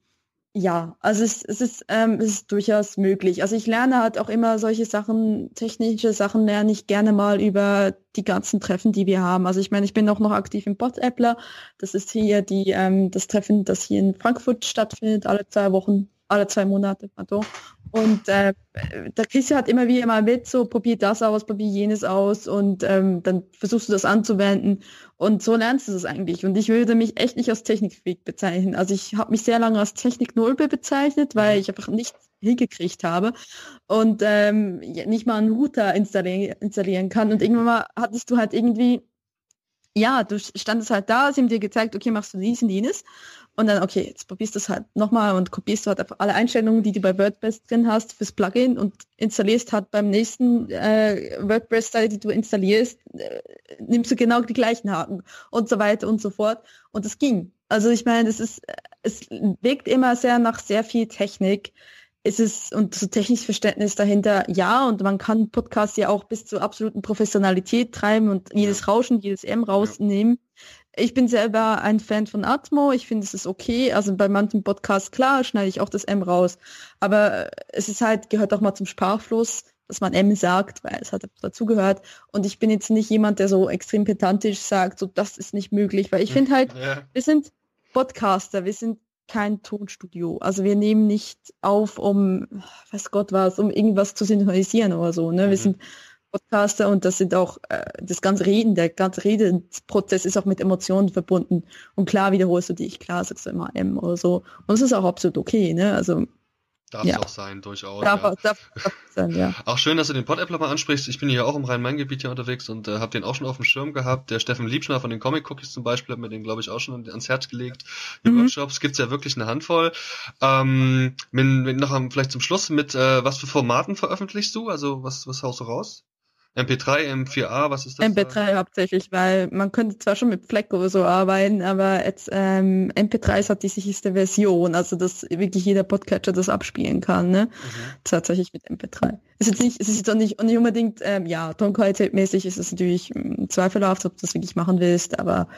Speaker 2: ja, also es, es, ist, ähm, es ist durchaus möglich. Also ich lerne halt auch immer solche Sachen, technische Sachen lerne ich gerne mal über die ganzen Treffen, die wir haben. Also ich meine, ich bin auch noch aktiv im Bot-Appler. Das ist hier die, ähm, das Treffen, das hier in Frankfurt stattfindet, alle zwei Wochen, alle zwei Monate, pardon. Und äh, der Christian hat immer wieder mal mit, so probier das aus, probier jenes aus und ähm, dann versuchst du das anzuwenden und so lernst du das eigentlich. Und ich würde mich echt nicht als Technikfreak bezeichnen. Also ich habe mich sehr lange als Technik-Nulpe bezeichnet, weil mhm. ich einfach nichts hingekriegt habe und ähm, nicht mal einen Router installieren, installieren kann. Und irgendwann mal hattest du halt irgendwie, ja, du standest halt da, sie haben dir gezeigt, okay, machst du dies und jenes. Und dann, okay, jetzt probierst du es halt nochmal und kopierst du halt einfach alle Einstellungen, die du bei WordPress drin hast, fürs Plugin und installierst halt beim nächsten äh, WordPress-Seite, die du installierst, äh, nimmst du genau die gleichen Haken und so weiter und so fort. Und es ging. Also ich meine, es ist, es wirkt immer sehr nach sehr viel Technik. Es ist, und so technisches Verständnis dahinter, ja, und man kann Podcasts ja auch bis zur absoluten Professionalität treiben und jedes Rauschen, jedes M rausnehmen. Ich bin selber ein Fan von Atmo. Ich finde, es ist okay. Also bei manchen Podcasts, klar, schneide ich auch das M raus. Aber es ist halt, gehört auch mal zum Sprachfluss, dass man M sagt, weil es hat dazugehört. Und ich bin jetzt nicht jemand, der so extrem pedantisch sagt, so das ist nicht möglich. Weil ich finde halt, ja. wir sind Podcaster, wir sind kein Tonstudio. Also wir nehmen nicht auf, um, weiß Gott was, um irgendwas zu synchronisieren oder so. Ne? Mhm. Wir sind Podcaster und das sind auch äh, das ganze Reden, der ganze Redeprozess ist auch mit Emotionen verbunden. Und klar wiederholst du dich, klar sagst du immer M oder so. Und es ist auch absolut okay, ne? Also
Speaker 1: Darf es ja. auch sein, durchaus.
Speaker 2: Darf, ja. darf, darf sein, ja.
Speaker 1: Auch schön, dass du den Pod-Appler mal ansprichst. Ich bin hier auch im Rhein-Main-Gebiet hier unterwegs und äh, habe den auch schon auf dem Schirm gehabt. Der Steffen Liebschner von den Comic-Cookies zum Beispiel hat mir den, glaube ich, auch schon ans Herz gelegt. Die mhm. Workshops gibt's ja wirklich eine Handvoll. Ähm, mit, mit noch vielleicht zum Schluss mit, äh, was für Formaten veröffentlichst du? Also was, was haust du raus? MP3, M4A, was ist das?
Speaker 2: MP3 da? hauptsächlich, weil man könnte zwar schon mit FLAC oder so arbeiten, aber jetzt, ähm, MP3 ist halt die sicherste Version, also dass wirklich jeder Podcatcher das abspielen kann, ne? Mhm. Tatsächlich mit MP3. Ist jetzt nicht, es ist jetzt auch nicht, nicht unbedingt, ähm, ja, Tonqualität-mäßig ist es natürlich ähm, zweifelhaft, ob du das wirklich machen willst, aber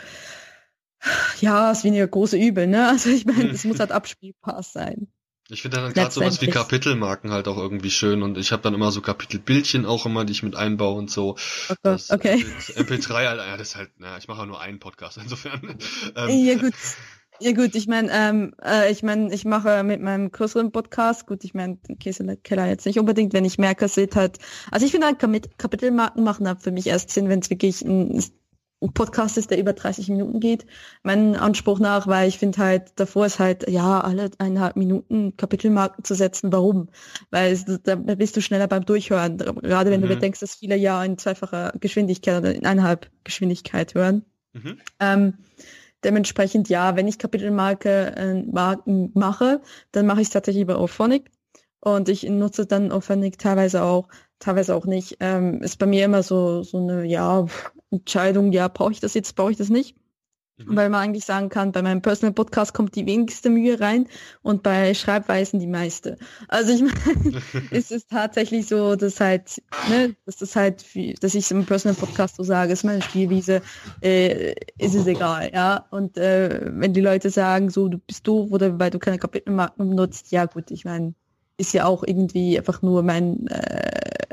Speaker 2: ja, ist weniger große Übel, ne? Also ich meine, es muss halt abspielbar sein.
Speaker 1: Ich finde dann gerade sowas wie Kapitelmarken halt auch irgendwie schön und ich habe dann immer so Kapitelbildchen auch immer, die ich mit einbaue und so.
Speaker 2: Okay. Das, okay.
Speaker 1: Das MP3, halt, ja, das ist halt, naja, ich mache nur einen Podcast insofern.
Speaker 2: Ähm, ja gut. Ja gut, ich meine, ähm, äh, ich meine, ich mache mit meinem größeren Podcast, gut, ich meine, Käsekeller jetzt nicht unbedingt, wenn ich merke, es sieht halt, also ich finde halt Kapitelmarken machen halt für mich erst Sinn, wenn es wirklich ein Podcast ist, der über 30 Minuten geht, meinen Anspruch nach, weil ich finde halt, davor ist halt, ja, alle eineinhalb Minuten Kapitelmarken zu setzen. Warum? Weil es, da bist du schneller beim Durchhören. Gerade wenn mhm. du bedenkst, dass viele ja in zweifacher Geschwindigkeit oder in eineinhalb Geschwindigkeit hören. Mhm. Ähm, dementsprechend, ja, wenn ich Kapitelmarke äh, Marken mache, dann mache ich es tatsächlich über Auphonic. Und ich nutze dann Auphonic teilweise auch, teilweise auch nicht. Ähm, ist bei mir immer so, so eine, ja, Entscheidung, ja, brauche ich das jetzt, brauche ich das nicht. Mhm. Weil man eigentlich sagen kann, bei meinem Personal Podcast kommt die wenigste Mühe rein und bei Schreibweisen die meiste. Also ich meine, es ist tatsächlich so, dass halt, ne, dass das halt, dass ich im Personal Podcast so sage, ist meine Spielwiese, äh, ist es egal, ja. Und äh, wenn die Leute sagen, so, du bist doof oder weil du keine Kapitelmarken benutzt, ja gut, ich meine, ist ja auch irgendwie einfach nur mein, äh,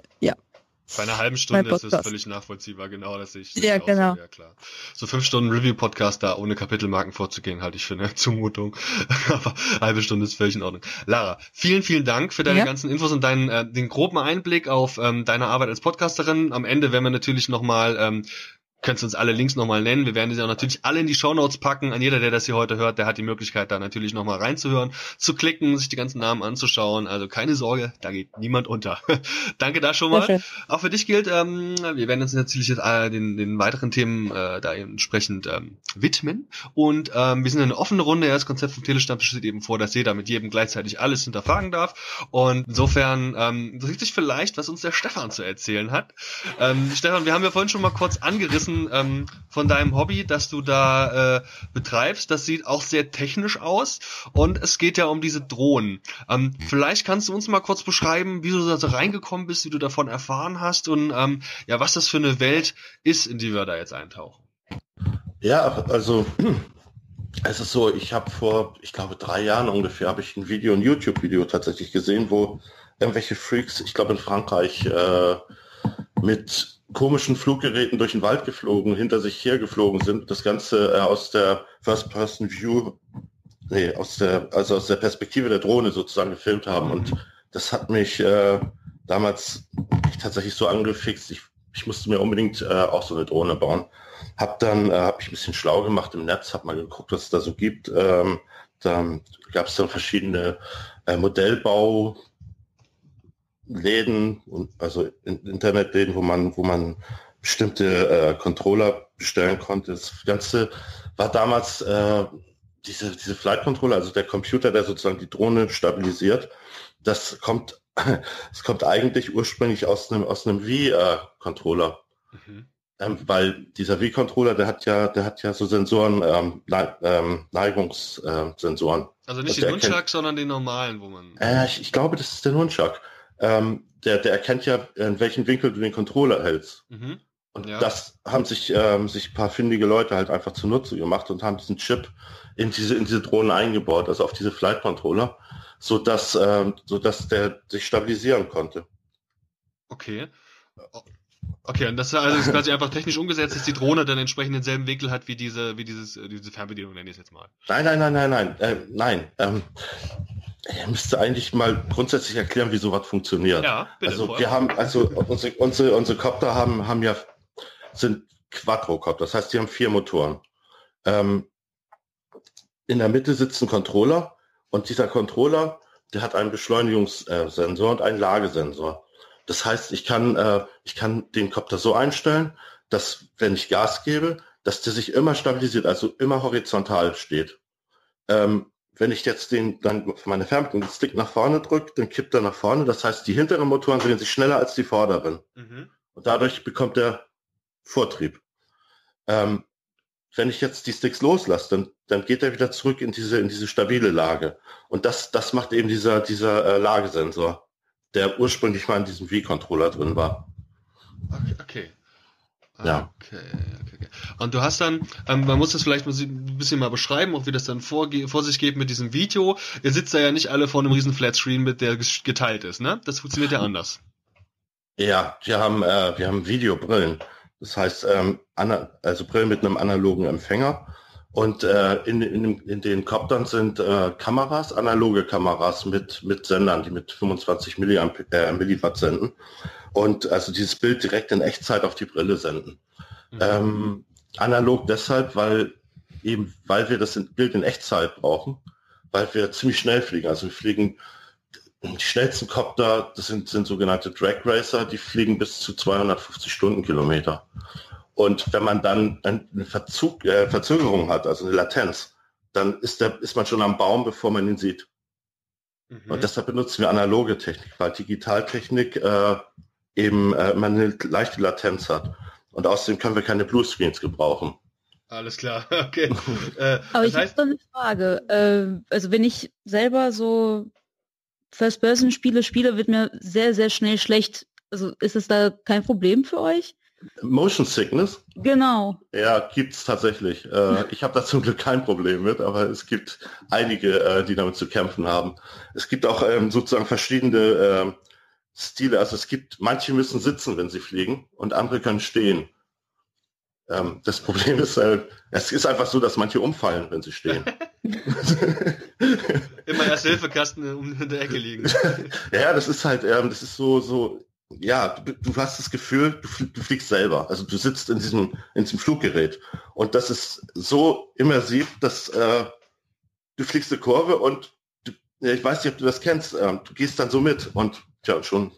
Speaker 1: bei einer halben Stunde ist es völlig nachvollziehbar, genau, dass ich.
Speaker 2: Ja, genau.
Speaker 1: So, ja, klar. So fünf Stunden Review-Podcast da ohne Kapitelmarken vorzugehen, halte ich für eine Zumutung. Aber halbe Stunde ist völlig in Ordnung. Lara, vielen, vielen Dank für deine ja. ganzen Infos und deinen äh, den groben Einblick auf ähm, deine Arbeit als Podcasterin. Am Ende werden wir natürlich nochmal ähm, könnt uns alle Links nochmal nennen. Wir werden sie auch natürlich alle in die Show Notes packen. An jeder, der das hier heute hört, der hat die Möglichkeit, da natürlich nochmal reinzuhören, zu klicken, sich die ganzen Namen anzuschauen. Also keine Sorge, da geht niemand unter. Danke da schon mal. Auch für dich gilt, ähm, wir werden uns natürlich jetzt äh, den, den weiteren Themen äh, da entsprechend ähm, widmen. Und ähm, wir sind eine offene Runde. Ja, das Konzept vom Telestammtisch sieht eben vor, dass jeder mit jedem gleichzeitig alles hinterfragen darf. Und insofern ähm, interessiert sich vielleicht, was uns der Stefan zu erzählen hat. Ähm, Stefan, wir haben ja vorhin schon mal kurz angerissen, Wissen ähm, von deinem Hobby, das du da äh, betreibst. Das sieht auch sehr technisch aus und es geht ja um diese Drohnen. Ähm, vielleicht kannst du uns mal kurz beschreiben, wie du da reingekommen bist, wie du davon erfahren hast und ähm, ja, was das für eine Welt ist, in die wir da jetzt eintauchen.
Speaker 3: Ja, also es ist so, ich habe vor, ich glaube, drei Jahren ungefähr, habe ich ein Video, ein YouTube-Video tatsächlich gesehen, wo irgendwelche Freaks, ich glaube in Frankreich, äh, mit komischen Fluggeräten durch den Wald geflogen, hinter sich hergeflogen sind. Das Ganze äh, aus der First-Person-View, nee, aus der, also aus der Perspektive der Drohne sozusagen gefilmt haben. Und das hat mich äh, damals tatsächlich so angefixt. Ich, ich musste mir unbedingt äh, auch so eine Drohne bauen. Hab dann, äh, habe ich ein bisschen schlau gemacht im Netz, hab mal geguckt, was es da so gibt. Ähm, da gab es dann verschiedene äh, Modellbau Läden und also Internetläden, wo man, wo man bestimmte äh, Controller bestellen konnte. Das Ganze war damals äh, diese, diese Flight Controller, also der Computer, der sozusagen die Drohne stabilisiert. Das kommt, es kommt eigentlich ursprünglich aus einem, aus einem Wii-Controller. Mhm. Ähm, weil dieser Wii-Controller, der hat ja, der hat ja so Sensoren, ähm, Ne ähm, Neigungssensoren.
Speaker 1: also nicht den Nunchuck, sondern den normalen, wo man.
Speaker 3: Äh, ich, ich glaube, das ist der Nunchuck ähm, der, der erkennt ja, in welchem Winkel du den Controller hältst. Mhm. Und ja. das haben sich, ähm, sich paar findige Leute halt einfach zunutze gemacht und haben diesen Chip in diese, in diese Drohnen eingebaut, also auf diese Flight Controller, so dass, ähm, so dass der sich stabilisieren konnte.
Speaker 1: Okay. Okay, und das also ist quasi einfach technisch umgesetzt, dass die Drohne dann entsprechend denselben Winkel hat wie diese, wie dieses, äh, diese Fernbedienung, nenne ich es jetzt mal.
Speaker 3: Nein, nein, nein, nein, nein, äh, nein. Ähm, er müsste eigentlich mal grundsätzlich erklären, wie sowas funktioniert. Ja, bitte. Also vorher. wir haben, also unsere, unsere, unsere Copter haben, haben ja, sind Quadrocopter, das heißt, die haben vier Motoren. Ähm, in der Mitte sitzt ein Controller und dieser Controller der hat einen Beschleunigungssensor und einen Lagesensor. Das heißt, ich kann, äh, ich kann den Kopter so einstellen, dass wenn ich Gas gebe, dass der sich immer stabilisiert, also immer horizontal steht. Ähm, wenn ich jetzt den dann meine Fernbedienung den Stick nach vorne drücke, dann kippt er nach vorne. Das heißt, die hinteren Motoren drehen sich schneller als die vorderen. Mhm. Und dadurch bekommt er Vortrieb. Ähm, wenn ich jetzt die Sticks loslasse, dann, dann geht er wieder zurück in diese, in diese stabile Lage. Und das, das macht eben dieser, dieser äh, Lagesensor, der ursprünglich mal in diesem V-Controller drin war.
Speaker 1: Okay. okay. Ja. Okay, okay, okay. Und du hast dann, ähm, man muss das vielleicht ein bisschen mal beschreiben, auch wie das dann vor, vor sich geht mit diesem Video. Ihr sitzt da ja nicht alle vor einem riesen Flatscreen, mit der geteilt ist, ne? Das funktioniert ja anders.
Speaker 3: Ja, wir haben, äh, wir haben Videobrillen. Das heißt, ähm, also Brillen mit einem analogen Empfänger. Und äh, in, in, in den Koptern sind äh, Kameras, analoge Kameras mit, mit Sendern, die mit 25 Milliamp äh, Milliwatt senden. Und also dieses Bild direkt in Echtzeit auf die Brille senden. Mhm. Ähm, analog deshalb, weil eben, weil wir das Bild in Echtzeit brauchen, weil wir ziemlich schnell fliegen. Also wir fliegen die schnellsten Copter, das sind, sind sogenannte Drag Racer, die fliegen bis zu 250 Stundenkilometer. Und wenn man dann eine Verzug, äh, Verzögerung hat, also eine Latenz, dann ist, der, ist man schon am Baum, bevor man ihn sieht. Mhm. Und deshalb benutzen wir analoge Technik, weil Digitaltechnik äh, eben äh, man eine leichte Latenz hat. Und außerdem können wir keine Bluescreens gebrauchen.
Speaker 1: Alles klar, okay.
Speaker 4: äh, Aber ich habe eine Frage. Äh, also wenn ich selber so First-Person-Spiele spiele, wird mir sehr, sehr schnell schlecht. Also ist es da kein Problem für euch?
Speaker 3: Motion Sickness?
Speaker 4: Genau.
Speaker 3: Ja, gibt es tatsächlich. Äh, ich habe da zum Glück kein Problem mit, aber es gibt einige, äh, die damit zu kämpfen haben. Es gibt auch ähm, sozusagen verschiedene äh, Stile. Also es gibt, manche müssen sitzen, wenn sie fliegen und andere können stehen. Ähm, das Problem ist, äh, es ist einfach so, dass manche umfallen, wenn sie stehen.
Speaker 1: Immer erst Hilfekasten um der Ecke liegen.
Speaker 3: ja, das ist halt, ähm, das ist so, so, ja, du, du hast das Gefühl, du, fl du, fliegst selber. Also du sitzt in diesem, in diesem Fluggerät. Und das ist so immersiv, dass äh, du fliegst eine Kurve und du, ja, ich weiß nicht, ob du das kennst, äh, du gehst dann so mit und ja, schon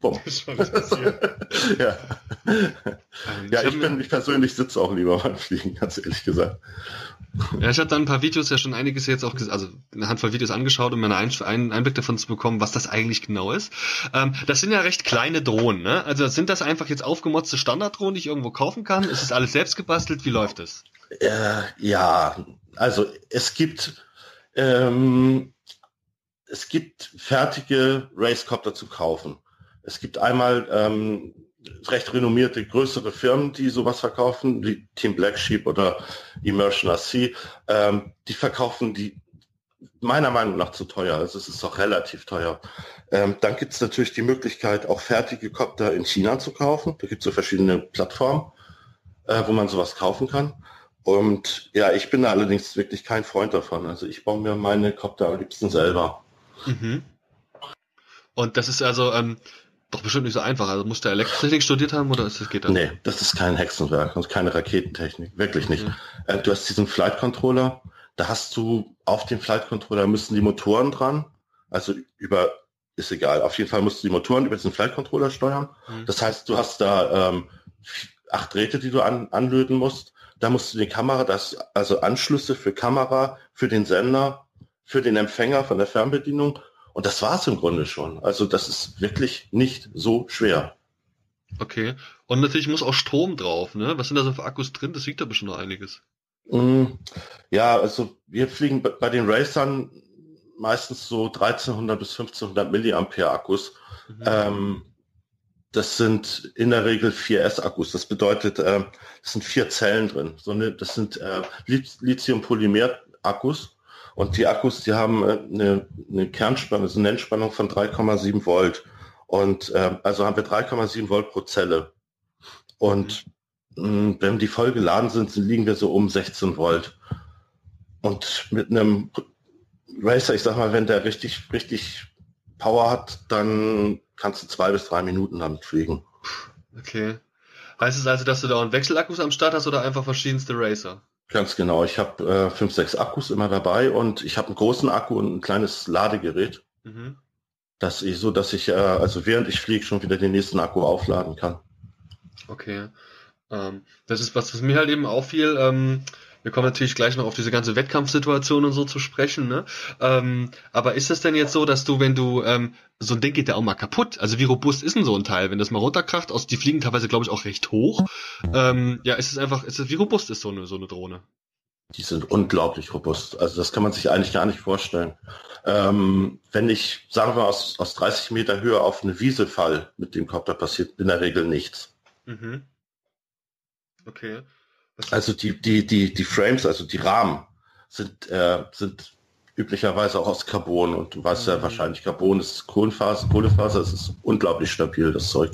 Speaker 3: Boom. ja. Ähm, ja, ich, bin, ich persönlich sitze auch lieber beim Fliegen, ganz ehrlich gesagt.
Speaker 1: Ja, ich habe dann ein paar Videos ja schon einiges jetzt auch, also eine Handvoll Videos angeschaut, um mir einen Einblick davon zu bekommen, was das eigentlich genau ist. Ähm, das sind ja recht kleine Drohnen, ne? Also sind das einfach jetzt aufgemotzte Standarddrohnen, die ich irgendwo kaufen kann? Ist das alles selbst gebastelt? Wie läuft es?
Speaker 3: Äh, ja, also es gibt ähm, es gibt fertige Racecopter zu kaufen. Es gibt einmal ähm, recht renommierte größere Firmen, die sowas verkaufen, wie Team Black Sheep oder Immersion RC. Ähm, die verkaufen die meiner Meinung nach zu teuer. Also es ist auch relativ teuer. Ähm, dann gibt es natürlich die Möglichkeit, auch fertige Copter in China zu kaufen. Da gibt es so verschiedene Plattformen, äh, wo man sowas kaufen kann. Und ja, ich bin allerdings wirklich kein Freund davon. Also ich baue mir meine Copter am liebsten selber. Mhm.
Speaker 1: Und das ist also, ähm, doch bestimmt nicht so einfach. Also muss der Elektrotechnik studiert haben oder ist das geht das?
Speaker 3: Nee, das ist kein Hexenwerk und keine Raketentechnik. Wirklich nicht. Okay. Äh, du hast diesen Flight Controller, da hast du auf dem Flight Controller müssen die Motoren dran. Also über, ist egal. Auf jeden Fall musst du die Motoren über diesen Flight Controller steuern. Mhm. Das heißt, du hast da ähm, acht Drähte, die du an, anlöten musst. Da musst du die Kamera, das, also Anschlüsse für Kamera, für den Sender, für den Empfänger von der Fernbedienung und das war es im Grunde schon. Also das ist wirklich nicht so schwer.
Speaker 1: Okay. Und natürlich muss auch Strom drauf, ne? Was sind da so für Akkus drin? Das wiegt da bestimmt noch einiges.
Speaker 3: Mm, ja, also wir fliegen bei den Racern meistens so 1300 bis 1500 Milliampere Akkus. Mhm. Ähm, das sind in der Regel 4S-Akkus. Das bedeutet, äh, es sind vier Zellen drin. So eine, das sind äh, Lithium-Polymer-Akkus. Und die Akkus, die haben äh, eine, eine Kernspannung, also eine Nennspannung von 3,7 Volt. Und äh, also haben wir 3,7 Volt pro Zelle. Und mh, wenn die voll geladen sind, liegen wir so um 16 Volt. Und mit einem Racer, ich sag mal, wenn der richtig, richtig Power hat, dann kannst du zwei bis drei Minuten damit fliegen.
Speaker 1: Okay. Heißt es also, dass du da einen Wechselakkus am Start hast oder einfach verschiedenste Racer?
Speaker 3: Ganz genau. Ich habe äh, fünf, sechs Akkus immer dabei und ich habe einen großen Akku und ein kleines Ladegerät. Mhm. Das ist so, dass ich äh, also während ich fliege schon wieder den nächsten Akku aufladen kann.
Speaker 1: Okay. Ähm, das ist was, was mir halt eben auffiel. Ähm, wir kommen natürlich gleich noch auf diese ganze Wettkampfsituation und so zu sprechen, ne? Ähm, aber ist es denn jetzt so, dass du, wenn du, ähm, so ein Ding geht ja auch mal kaputt. Also wie robust ist denn so ein Teil, wenn das mal runterkracht? Aus, die fliegen teilweise, glaube ich, auch recht hoch. Ähm, ja, ist es einfach, ist es, wie robust ist so eine, so eine Drohne?
Speaker 3: Die sind unglaublich robust. Also das kann man sich eigentlich gar nicht vorstellen. Ähm, wenn ich, sagen wir, aus, aus 30 Meter Höhe auf eine Wiese fall mit dem Kopter, passiert in der Regel nichts. Mhm.
Speaker 1: Okay.
Speaker 3: Also die, die, die, die Frames, also die Rahmen sind, äh, sind üblicherweise auch aus Carbon und du weißt mhm. ja wahrscheinlich, Carbon ist Kohlenfaser, Kohlefaser, es ist unglaublich stabil, das Zeug.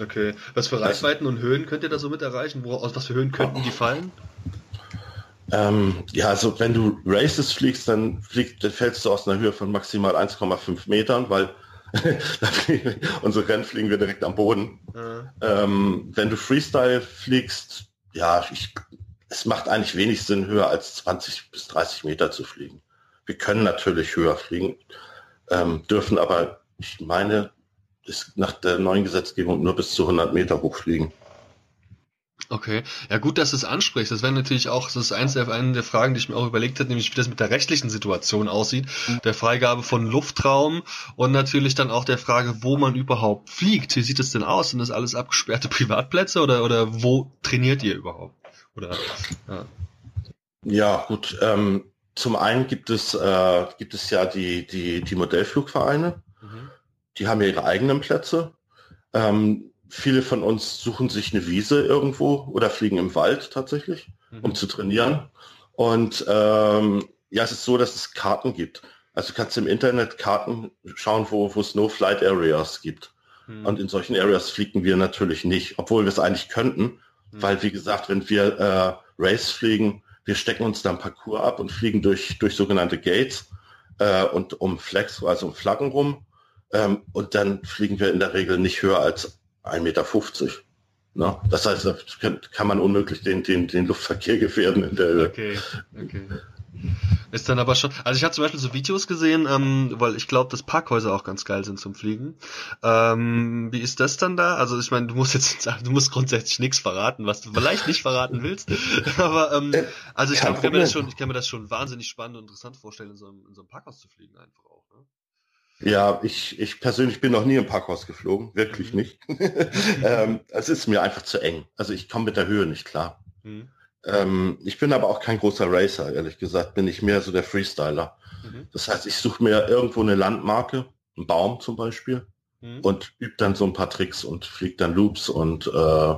Speaker 1: Okay. Was für Reichweiten und Höhen könnt ihr da so mit erreichen? Wo, aus was für Höhen könnten die fallen?
Speaker 3: Ähm, ja, also wenn du Races fliegst, dann, fliegst, dann fällst du aus einer Höhe von maximal 1,5 Metern, weil unsere Rennen fliegen wir direkt am Boden. Mhm. Ähm, wenn du Freestyle fliegst, ja, ich, es macht eigentlich wenig Sinn, höher als 20 bis 30 Meter zu fliegen. Wir können natürlich höher fliegen, ähm, dürfen aber, ich meine, ist nach der neuen Gesetzgebung nur bis zu 100 Meter hochfliegen.
Speaker 1: Okay, ja gut, dass du es ansprichst. Das wäre natürlich auch, das ist eins der, eine der Fragen, die ich mir auch überlegt habe, nämlich wie das mit der rechtlichen Situation aussieht, mhm. der Freigabe von Luftraum und natürlich dann auch der Frage, wo man überhaupt fliegt. Wie sieht es denn aus? Sind das alles abgesperrte Privatplätze oder, oder wo trainiert ihr überhaupt? Oder,
Speaker 3: ja. ja gut, ähm, zum einen gibt es, äh, gibt es ja die, die, die Modellflugvereine, mhm. die haben ja ihre eigenen Plätze. Ähm, viele von uns suchen sich eine Wiese irgendwo oder fliegen im Wald tatsächlich, mhm. um zu trainieren. Und ähm, ja, es ist so, dass es Karten gibt. Also du kannst im Internet Karten schauen, wo, wo es No Flight Areas gibt. Mhm. Und in solchen Areas fliegen wir natürlich nicht, obwohl wir es eigentlich könnten, mhm. weil wie gesagt, wenn wir äh, Race fliegen, wir stecken uns dann Parcours ab und fliegen durch, durch sogenannte Gates äh, und um Flex, also um Flaggen rum. Ähm, und dann fliegen wir in der Regel nicht höher als 1,50 Meter. Ne? Das heißt, da kann man unmöglich den, den, den Luftverkehr gefährden in der Höhe.
Speaker 1: Okay, okay. Ist dann aber schon, also ich habe zum Beispiel so Videos gesehen, ähm, weil ich glaube, dass Parkhäuser auch ganz geil sind zum Fliegen. Ähm, wie ist das dann da? Also ich meine, du musst jetzt sagen, du musst grundsätzlich nichts verraten, was du vielleicht nicht verraten willst. aber ähm, äh, also ich, ich, kann mir das schon, ich kann mir das schon wahnsinnig spannend und interessant vorstellen, in so einem, in so einem Parkhaus zu fliegen einfach auch.
Speaker 3: Ja, ich, ich persönlich bin noch nie im Parkhaus geflogen, wirklich mhm. nicht. ähm, es ist mir einfach zu eng. Also ich komme mit der Höhe nicht klar. Mhm. Ähm, ich bin aber auch kein großer Racer, ehrlich gesagt, bin ich mehr so der Freestyler. Mhm. Das heißt, ich suche mir irgendwo eine Landmarke, einen Baum zum Beispiel, mhm. und übe dann so ein paar Tricks und fliege dann Loops und, äh,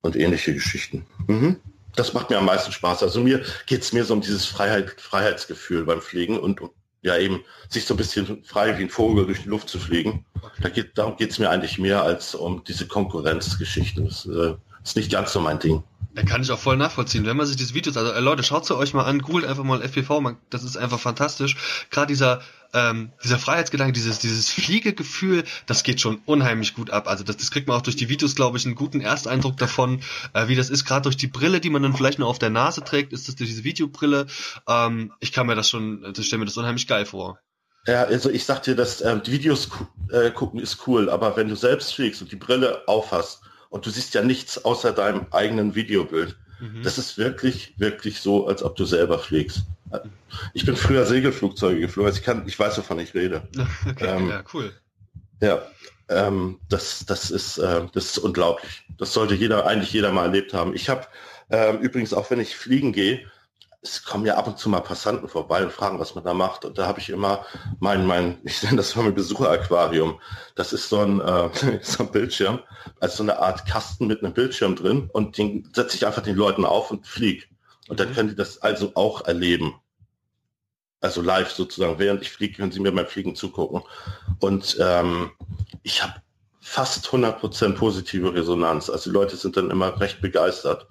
Speaker 3: und ähnliche Geschichten. Mhm. Das macht mir am meisten Spaß. Also mir geht es mir so um dieses Freiheit, Freiheitsgefühl beim Fliegen und, und ja eben sich so ein bisschen frei wie ein Vogel durch die Luft zu fliegen. Da geht, darum geht es mir eigentlich mehr als um diese Konkurrenzgeschichten. Das äh, ist nicht ganz so mein Ding.
Speaker 1: Da kann ich auch voll nachvollziehen. Wenn man sich diese Videos, also äh, Leute, schaut sie euch mal an, googelt einfach mal FPV, man, das ist einfach fantastisch. Gerade dieser ähm, dieser Freiheitsgedanke, dieses dieses Fliegegefühl, das geht schon unheimlich gut ab. Also das, das kriegt man auch durch die Videos, glaube ich, einen guten Ersteindruck davon, äh, wie das ist. Gerade durch die Brille, die man dann vielleicht nur auf der Nase trägt, ist das durch diese Videobrille. Ähm, ich kann mir das schon, das stelle mir das unheimlich geil vor.
Speaker 3: Ja, also ich sag dir, dass ähm, die Videos äh, gucken ist cool, aber wenn du selbst fliegst und die Brille aufhast, und du siehst ja nichts außer deinem eigenen Videobild. Mhm. Das ist wirklich, wirklich so, als ob du selber fliegst. Ich bin früher Segelflugzeuge geflogen, also ich kann, ich weiß, wovon ich rede.
Speaker 1: Okay, ähm, ja, cool.
Speaker 3: Ja, ähm, das, das ist, äh, das ist unglaublich. Das sollte jeder, eigentlich jeder mal erlebt haben. Ich habe ähm, übrigens auch, wenn ich fliegen gehe, es kommen ja ab und zu mal Passanten vorbei und fragen, was man da macht. Und da habe ich immer mein, mein, ich nenne das mal mein Besucheraquarium. Das ist so ein, äh, so ein Bildschirm, also so eine Art Kasten mit einem Bildschirm drin und den setze ich einfach den Leuten auf und fliege. Und dann mhm. können die das also auch erleben. Also live sozusagen. Während ich fliege, können sie mir beim Fliegen zugucken. Und ähm, ich habe fast 100% positive Resonanz. Also die Leute sind dann immer recht begeistert.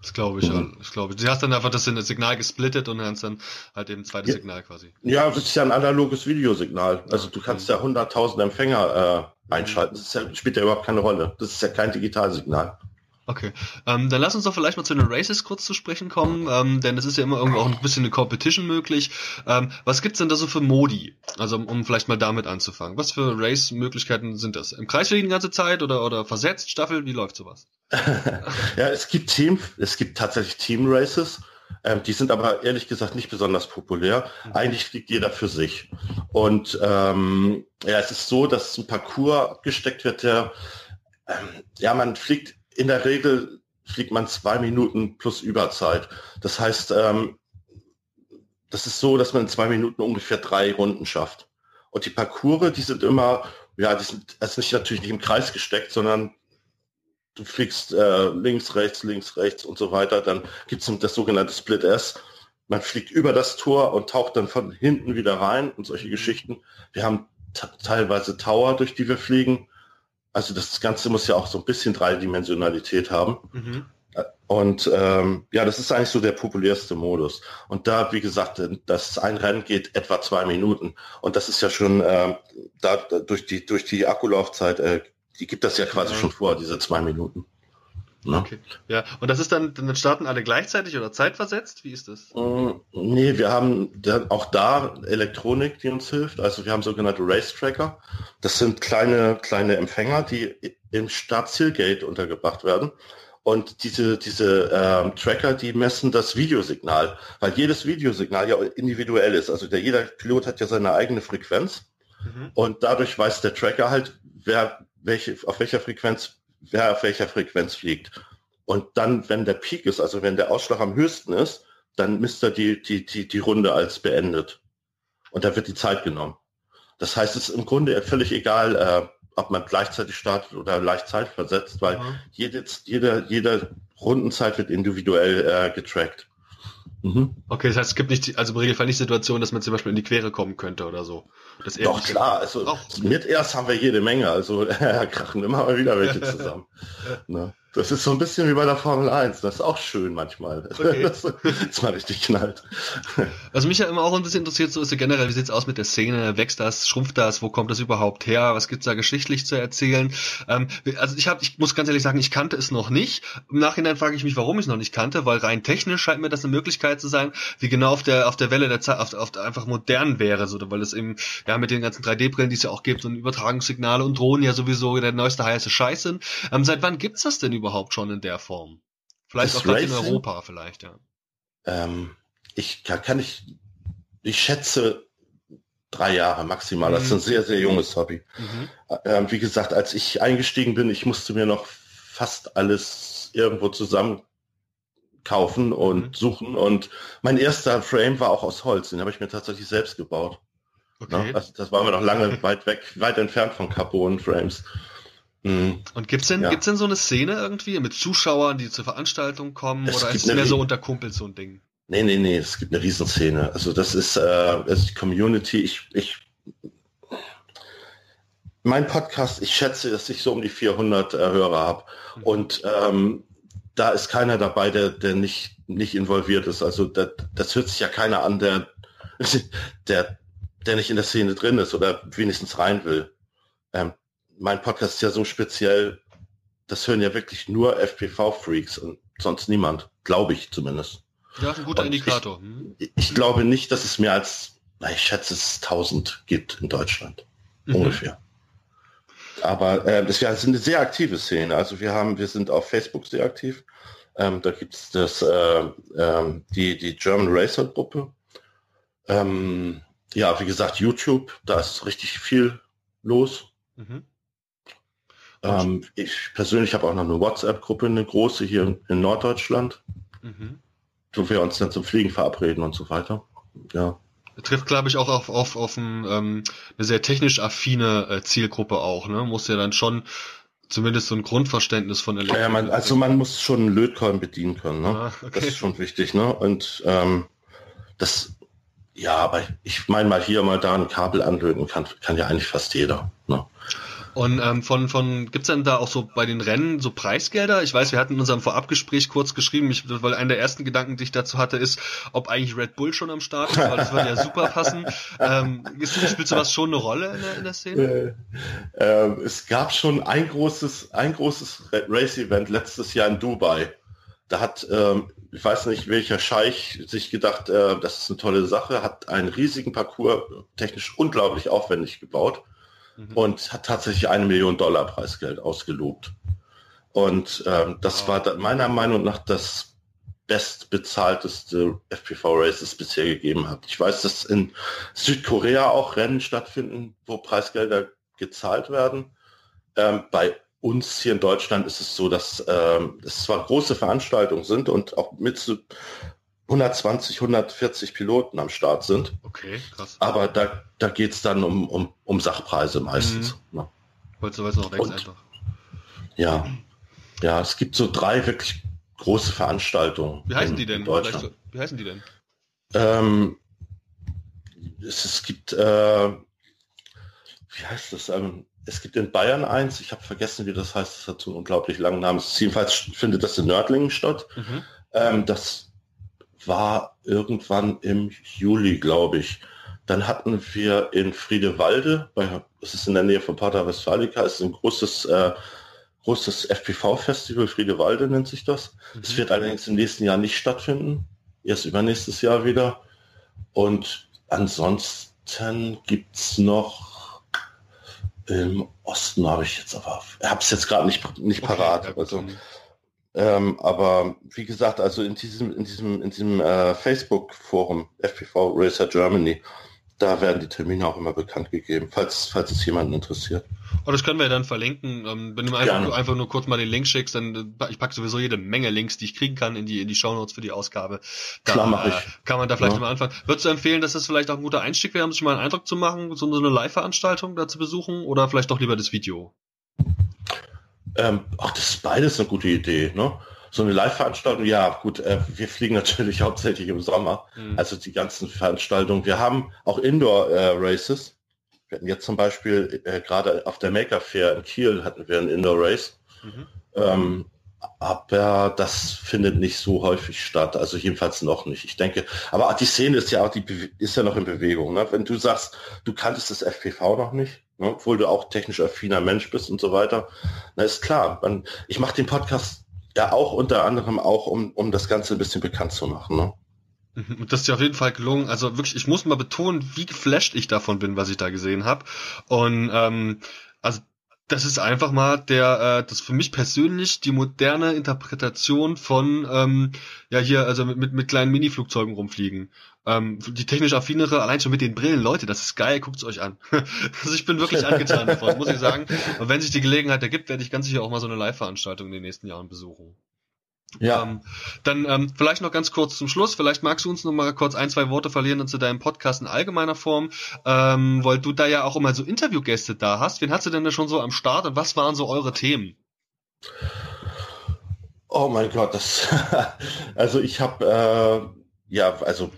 Speaker 1: Das glaube ich, mhm. ich glaube. Du hast dann einfach das Signal gesplittet und hast dann halt eben ein zweites
Speaker 3: ja.
Speaker 1: Signal quasi.
Speaker 3: Ja, das ist ja ein analoges Videosignal. Also du kannst ja 100.000 Empfänger äh, einschalten. Das ja, spielt ja überhaupt keine Rolle. Das ist ja kein Digitalsignal.
Speaker 1: Okay, ähm, dann lass uns doch vielleicht mal zu den Races kurz zu sprechen kommen, ähm, denn es ist ja immer irgendwo auch ein bisschen eine Competition möglich. Ähm, was gibt's denn da so für Modi? Also um, um vielleicht mal damit anzufangen. Was für Race-Möglichkeiten sind das? Im Kreis die ganze Zeit oder oder versetzt, Staffel? Wie läuft sowas?
Speaker 3: ja, es gibt Team, es gibt tatsächlich Team Races. Ähm, die sind aber ehrlich gesagt nicht besonders populär. Mhm. Eigentlich fliegt jeder für sich. Und ähm, ja, es ist so, dass ein Parcours gesteckt wird, der ähm, ja, man fliegt in der Regel fliegt man zwei Minuten plus Überzeit. Das heißt, ähm, das ist so, dass man in zwei Minuten ungefähr drei Runden schafft. Und die Parcours, die sind immer, ja, die sind also nicht natürlich nicht im Kreis gesteckt, sondern du fliegst äh, links, rechts, links, rechts und so weiter. Dann gibt es das sogenannte Split S. Man fliegt über das Tor und taucht dann von hinten wieder rein und solche Geschichten. Wir haben teilweise Tower, durch die wir fliegen. Also das Ganze muss ja auch so ein bisschen Dreidimensionalität haben. Mhm. Und ähm, ja, das ist eigentlich so der populärste Modus. Und da, wie gesagt, das ein Rennen geht etwa zwei Minuten. Und das ist ja schon äh, da durch die durch die Akkulaufzeit, äh, die gibt das ja quasi ja. schon vor, diese zwei Minuten.
Speaker 1: Ne? Okay. Ja, und das ist dann, dann starten alle gleichzeitig oder zeitversetzt? Wie ist das?
Speaker 3: Mm, nee, wir haben dann auch da Elektronik, die uns hilft. Also wir haben sogenannte Race Tracker. Das sind kleine, kleine Empfänger, die im Startzielgate untergebracht werden. Und diese, diese ähm, Tracker, die messen das Videosignal, weil jedes Videosignal ja individuell ist. Also der, jeder Pilot hat ja seine eigene Frequenz. Mhm. Und dadurch weiß der Tracker halt, wer welche, auf welcher Frequenz wer auf welcher Frequenz fliegt. Und dann, wenn der Peak ist, also wenn der Ausschlag am höchsten ist, dann misst er die, die, die, die Runde als beendet. Und da wird die Zeit genommen. Das heißt, es ist im Grunde völlig egal, äh, ob man gleichzeitig startet oder leicht Zeit versetzt, weil mhm. jede, jede, jede Rundenzeit wird individuell äh, getrackt.
Speaker 1: Mhm. Okay, das heißt, es gibt nicht, also im Regelfall nicht Situationen, dass man zum Beispiel in die Quere kommen könnte oder so.
Speaker 3: Das Doch, klar, also oh. mit erst haben wir jede Menge, also krachen immer mal wieder welche zusammen. ne? Das ist so ein bisschen wie bei der Formel 1. Das ist auch schön manchmal. Okay. Das ist mal richtig knallt.
Speaker 1: Was mich ja immer auch ein bisschen interessiert, so ist ja generell, wie sieht's aus mit der Szene? Wächst das? Schrumpft das? Wo kommt das überhaupt her? Was gibt's da geschichtlich zu erzählen? Ähm, also ich habe, ich muss ganz ehrlich sagen, ich kannte es noch nicht. Im Nachhinein frage ich mich, warum ich es noch nicht kannte, weil rein technisch scheint mir das eine Möglichkeit zu sein, wie genau auf der auf der Welle der Zeit, auf, auf einfach modern wäre, so, weil es eben ja mit den ganzen 3D-Brillen, die es ja auch gibt, und Übertragungssignale und Drohnen ja sowieso der neueste heiße Scheiß sind. Ähm, seit wann gibt's das denn überhaupt schon in der Form? Vielleicht das auch in Europa, vielleicht, ja.
Speaker 3: Ähm, ich kann, kann ich, ich schätze drei Jahre maximal. Das ist ein mhm. sehr, sehr junges Hobby. Mhm. Ähm, wie gesagt, als ich eingestiegen bin, ich musste mir noch fast alles irgendwo zusammen kaufen und mhm. suchen. Und mein erster Frame war auch aus Holz. Den habe ich mir tatsächlich selbst gebaut. Okay. Also das war mir noch lange weit weg, weit entfernt von Carbon-Frames.
Speaker 1: Mhm. Und gibt's denn, ja. gibt's denn so eine Szene irgendwie mit Zuschauern, die zur Veranstaltung kommen, es oder ist es mehr so unter Kumpels so ein Ding?
Speaker 3: Nee, nee, nee, es gibt eine Riesenszene. Also das ist, äh, also die Community, ich, ich, mein Podcast, ich schätze, dass ich so um die 400 äh, Hörer habe. Mhm. Und ähm, da ist keiner dabei, der, der nicht, nicht involviert ist. Also das, das hört sich ja keiner an, der, der, der nicht in der Szene drin ist oder wenigstens rein will. Ähm, mein Podcast ist ja so speziell, das hören ja wirklich nur FPV-Freaks und sonst niemand, glaube ich zumindest.
Speaker 1: Ja, ein guter und Indikator.
Speaker 3: Ich, ich, glaube nicht, dass es mehr als, na, ich schätze, es 1000 gibt in Deutschland. Mhm. Ungefähr. Aber äh, das ist eine sehr aktive Szene. Also wir haben, wir sind auf Facebook sehr aktiv. Ähm, da gibt es das, äh, äh, die, die German Racer Gruppe. Ähm, ja, wie gesagt, YouTube, da ist richtig viel los. Mhm. Ähm, ich persönlich habe auch noch eine WhatsApp-Gruppe, eine große hier in Norddeutschland, mhm. wo wir uns dann zum Fliegen verabreden und so weiter. Ja.
Speaker 1: Trifft, glaube ich, auch auf, auf, auf ein, ähm, eine sehr technisch affine äh, Zielgruppe auch, ne? Muss ja dann schon zumindest so ein Grundverständnis von
Speaker 3: Elektronik. Ja, man, also man muss schon einen Lötkolben bedienen können, ne? Ah, okay. Das ist schon wichtig, ne? Und ähm, das, ja, aber ich meine mal hier, mal da ein Kabel anlöten kann, kann ja eigentlich fast jeder. Ne?
Speaker 1: Und ähm, von, von gibt's denn da auch so bei den Rennen so Preisgelder? Ich weiß, wir hatten in unserem Vorabgespräch kurz geschrieben, ich, weil einer der ersten Gedanken, die ich dazu hatte, ist, ob eigentlich Red Bull schon am Start ist, weil das würde ja super passen. Ähm, ist, spielt sowas schon eine Rolle in der, in der Szene?
Speaker 3: Äh, äh, es gab schon ein großes, ein großes Race-Event letztes Jahr in Dubai. Da hat, ähm, ich weiß nicht, welcher Scheich sich gedacht, äh, das ist eine tolle Sache, hat einen riesigen Parcours technisch unglaublich aufwendig gebaut mhm. und hat tatsächlich eine Million Dollar Preisgeld ausgelobt. Und ähm, das wow. war meiner Meinung nach das bestbezahlteste FPV-Race, das es bisher gegeben hat. Ich weiß, dass in Südkorea auch Rennen stattfinden, wo Preisgelder gezahlt werden. Ähm, bei uns hier in Deutschland ist es so, dass ähm, es zwar große Veranstaltungen sind und auch mit 120, 140 Piloten am Start sind.
Speaker 1: Okay, krass.
Speaker 3: Aber da, da geht es dann um, um, um Sachpreise meistens. Mhm.
Speaker 1: Weil es noch wächst einfach.
Speaker 3: Ja. Ja, es gibt so drei wirklich große Veranstaltungen.
Speaker 1: Wie heißen in, die denn? So, wie heißen die denn?
Speaker 3: Ähm, es, es gibt, äh, wie heißt das? Ähm, es gibt in Bayern eins, ich habe vergessen, wie das heißt, das hat so einen unglaublich langen Namen. Jedenfalls findet das in Nördlingen statt. Mhm. Ähm, das war irgendwann im Juli, glaube ich. Dann hatten wir in Friedewalde, bei, das ist in der Nähe von Pater Westfalica, ist ein großes, äh, großes FPV-Festival, Friedewalde nennt sich das. Es mhm. wird allerdings im nächsten Jahr nicht stattfinden, erst übernächstes Jahr wieder. Und ansonsten gibt es noch im Osten habe ich jetzt aber, habe es jetzt gerade nicht, nicht okay, parat. Also, ähm, aber wie gesagt, also in diesem, in diesem, in diesem äh, Facebook-Forum FPV Racer Germany, da werden die Termine auch immer bekannt gegeben, falls, falls es jemanden interessiert.
Speaker 1: Oh, das können wir dann verlinken. Ähm, wenn du mir einfach, nur, einfach nur kurz mal den Link schickst, dann äh, ich packe sowieso jede Menge Links, die ich kriegen kann, in die, in die Shownotes für die Ausgabe.
Speaker 3: Da, Klar, mache ich. Äh,
Speaker 1: kann man da vielleicht ja. mal anfangen. Würdest du empfehlen, dass das vielleicht auch ein guter Einstieg wäre, um sich mal einen Eindruck zu machen, so eine Live-Veranstaltung da zu besuchen oder vielleicht doch lieber das Video?
Speaker 3: Ähm, ach, das ist beides eine gute Idee, ne? So eine Live-Veranstaltung, ja gut, äh, wir fliegen natürlich hauptsächlich im Sommer, mhm. also die ganzen Veranstaltungen. Wir haben auch Indoor-Races. Äh, wir hatten jetzt zum Beispiel äh, gerade auf der Maker Fair in Kiel hatten wir ein Indoor-Race. Mhm. Ähm, aber das findet nicht so häufig statt, also jedenfalls noch nicht. Ich denke, aber die Szene ist ja auch die ist ja noch in Bewegung. Ne? Wenn du sagst, du kanntest das FPV noch nicht, ne? obwohl du auch technisch affiner Mensch bist und so weiter, na ist klar. Man, ich mache den Podcast ja auch unter anderem auch, um, um das Ganze ein bisschen bekannt zu machen. Ne?
Speaker 1: Mhm, das ist ja auf jeden Fall gelungen. Also wirklich, ich muss mal betonen, wie geflasht ich davon bin, was ich da gesehen habe. Und ähm, also das ist einfach mal der, äh, das für mich persönlich die moderne Interpretation von, ähm, ja hier, also mit, mit, mit kleinen Mini-Flugzeugen rumfliegen. Ähm, die technisch affinere, allein schon mit den Brillen, Leute, das ist geil, guckt's euch an. also ich bin wirklich angetan davon, muss ich sagen. Und wenn sich die Gelegenheit ergibt, werde ich ganz sicher auch mal so eine Live-Veranstaltung in den nächsten Jahren besuchen. Ja. Ähm, dann ähm, vielleicht noch ganz kurz zum Schluss. Vielleicht magst du uns noch mal kurz ein, zwei Worte verlieren zu deinem Podcast in allgemeiner Form, ähm, weil du da ja auch immer so Interviewgäste da hast. Wen hast du denn da schon so am Start und was waren so eure Themen?
Speaker 3: Oh mein Gott, das also ich habe äh, ja also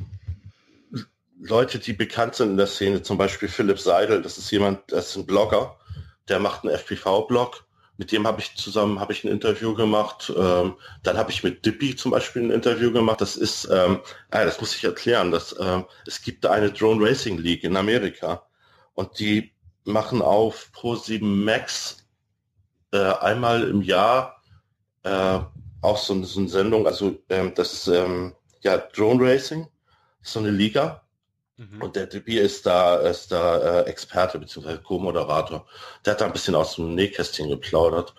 Speaker 3: Leute, die bekannt sind in der Szene, zum Beispiel Philipp Seidel, das ist jemand, das ist ein Blogger, der macht einen FPV-Blog mit dem habe ich zusammen habe ich ein Interview gemacht. Ähm, dann habe ich mit Dippy zum Beispiel ein Interview gemacht. Das ist, ähm, ah, das muss ich erklären. Dass, ähm, es gibt eine Drone Racing League in Amerika und die machen auf Pro 7 Max äh, einmal im Jahr äh, auch so, so eine Sendung. Also ähm, das ist ähm, ja Drone Racing, so eine Liga Mhm. Und der Debi ist da, ist da äh, Experte bzw. Co-Moderator. Der hat da ein bisschen aus dem Nähkästchen geplaudert.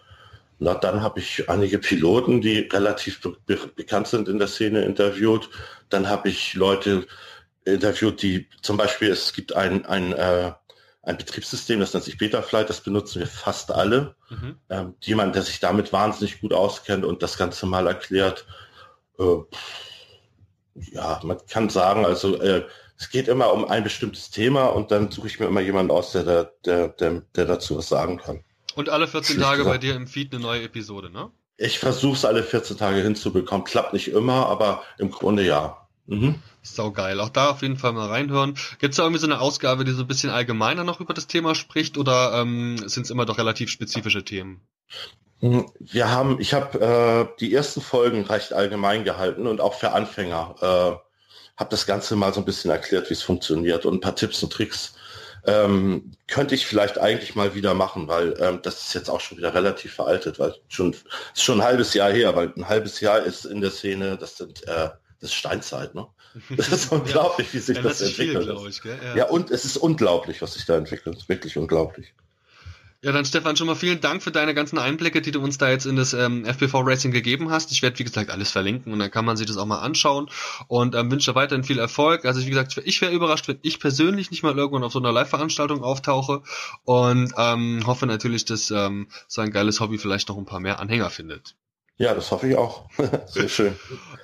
Speaker 3: Na, dann habe ich einige Piloten, die relativ be bekannt sind in der Szene, interviewt. Dann habe ich Leute interviewt, die zum Beispiel, es gibt ein, ein, äh, ein Betriebssystem, das nennt sich Betaflight, das benutzen wir fast alle. Mhm. Ähm, jemand, der sich damit wahnsinnig gut auskennt und das Ganze mal erklärt. Äh, ja, man kann sagen, also äh, es geht immer um ein bestimmtes Thema und dann suche ich mir immer jemanden aus, der, der, der, der, der dazu was sagen kann.
Speaker 1: Und alle 14 Tage bei dir im Feed eine neue Episode, ne?
Speaker 3: Ich versuche es alle 14 Tage hinzubekommen. Klappt nicht immer, aber im Grunde ja.
Speaker 1: Mhm. Sau geil. Auch da auf jeden Fall mal reinhören. Gibt es da irgendwie so eine Ausgabe, die so ein bisschen allgemeiner noch über das Thema spricht oder ähm, sind es immer doch relativ spezifische Themen?
Speaker 3: Hm, wir haben, ich habe äh, die ersten Folgen recht allgemein gehalten und auch für Anfänger äh, habe das Ganze mal so ein bisschen erklärt, wie es funktioniert und ein paar Tipps und Tricks ähm, könnte ich vielleicht eigentlich mal wieder machen, weil ähm, das ist jetzt auch schon wieder relativ veraltet, weil schon ist schon ein halbes Jahr her, weil ein halbes Jahr ist in der Szene, das sind äh, das ist Steinzeit, ne? Das ist unglaublich, wie sich ja, das, das entwickelt. Viel, ich, ja. ja, und es ist unglaublich, was sich da entwickelt. Wirklich unglaublich.
Speaker 1: Ja, dann Stefan, schon mal vielen Dank für deine ganzen Einblicke, die du uns da jetzt in das ähm, FPV Racing gegeben hast. Ich werde, wie gesagt, alles verlinken und dann kann man sich das auch mal anschauen und ähm, wünsche weiterhin viel Erfolg. Also, wie gesagt, ich wäre überrascht, wenn ich persönlich nicht mal irgendwann auf so einer Live-Veranstaltung auftauche und ähm, hoffe natürlich, dass ähm, so ein geiles Hobby vielleicht noch ein paar mehr Anhänger findet.
Speaker 3: Ja, das hoffe ich auch. Sehr schön.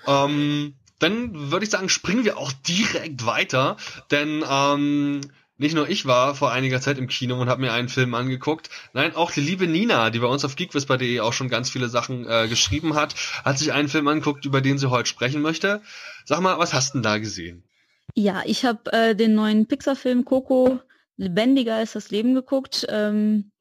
Speaker 1: ähm, dann würde ich sagen, springen wir auch direkt weiter, denn ähm, nicht nur ich war vor einiger Zeit im Kino und habe mir einen Film angeguckt. Nein, auch die liebe Nina, die bei uns auf geekwhisper.de auch schon ganz viele Sachen äh, geschrieben hat, hat sich einen Film angeguckt, über den sie heute sprechen möchte. Sag mal, was hast du denn da gesehen?
Speaker 4: Ja, ich habe äh, den neuen Pixar-Film Coco, Lebendiger ist das Leben geguckt. Ähm,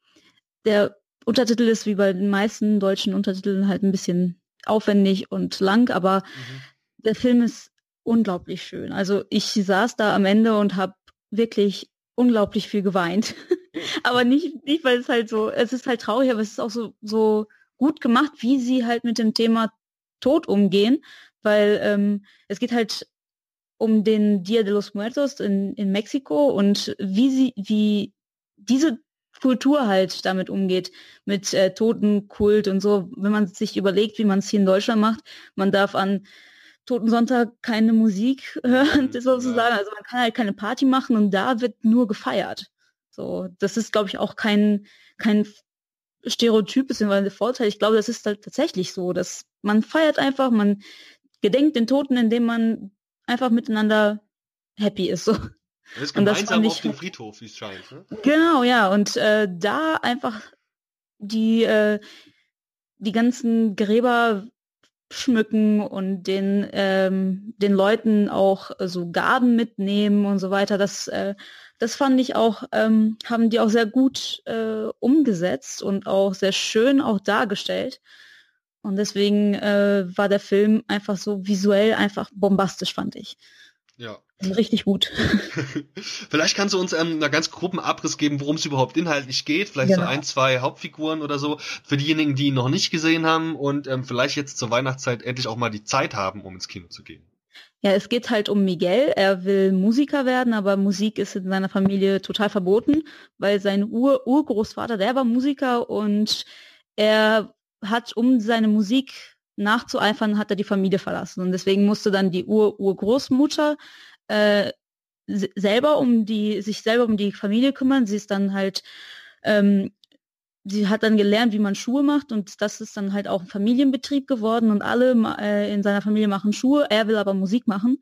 Speaker 4: der Untertitel ist wie bei den meisten deutschen Untertiteln halt ein bisschen aufwendig und lang, aber mhm. der Film ist unglaublich schön. Also ich saß da am Ende und habe wirklich unglaublich viel geweint. aber nicht, nicht, weil es halt so, es ist halt traurig, aber es ist auch so, so gut gemacht, wie sie halt mit dem Thema Tod umgehen, weil ähm, es geht halt um den Dia de los Muertos in, in Mexiko und wie sie, wie diese Kultur halt damit umgeht, mit äh, Totenkult und so. Wenn man sich überlegt, wie man es hier in Deutschland macht, man darf an Toten Sonntag keine Musik hören, mhm, sozusagen. Also man kann halt keine Party machen und da wird nur gefeiert. So, das ist, glaube ich, auch kein, kein Stereotyp bzw. Vorteil. Ich glaube, das ist halt tatsächlich so, dass man feiert einfach, man gedenkt den Toten, indem man einfach miteinander happy ist. So.
Speaker 1: Das ist gemeinsam das auf dem Friedhof, wie es scheint. Ne?
Speaker 4: Genau, ja. Und äh, da einfach die, äh, die ganzen Gräber schmücken und den, ähm, den Leuten auch so Gaben mitnehmen und so weiter. Das, äh, das fand ich auch, ähm, haben die auch sehr gut äh, umgesetzt und auch sehr schön auch dargestellt. Und deswegen äh, war der Film einfach so visuell einfach bombastisch, fand ich.
Speaker 1: Ja.
Speaker 4: Richtig gut.
Speaker 1: Vielleicht kannst du uns ähm, einen ganz groben Abriss geben, worum es überhaupt inhaltlich geht. Vielleicht genau. so ein, zwei Hauptfiguren oder so. Für diejenigen, die ihn noch nicht gesehen haben und ähm, vielleicht jetzt zur Weihnachtszeit endlich auch mal die Zeit haben, um ins Kino zu gehen.
Speaker 4: Ja, es geht halt um Miguel. Er will Musiker werden, aber Musik ist in seiner Familie total verboten, weil sein Ur Urgroßvater, der war Musiker und er hat um seine Musik nachzueifern, hat er die Familie verlassen. Und deswegen musste dann die Ur-Urgroßmutter äh, selber um die, sich selber um die Familie kümmern. Sie ist dann halt, ähm, sie hat dann gelernt, wie man Schuhe macht und das ist dann halt auch ein Familienbetrieb geworden und alle äh, in seiner Familie machen Schuhe. Er will aber Musik machen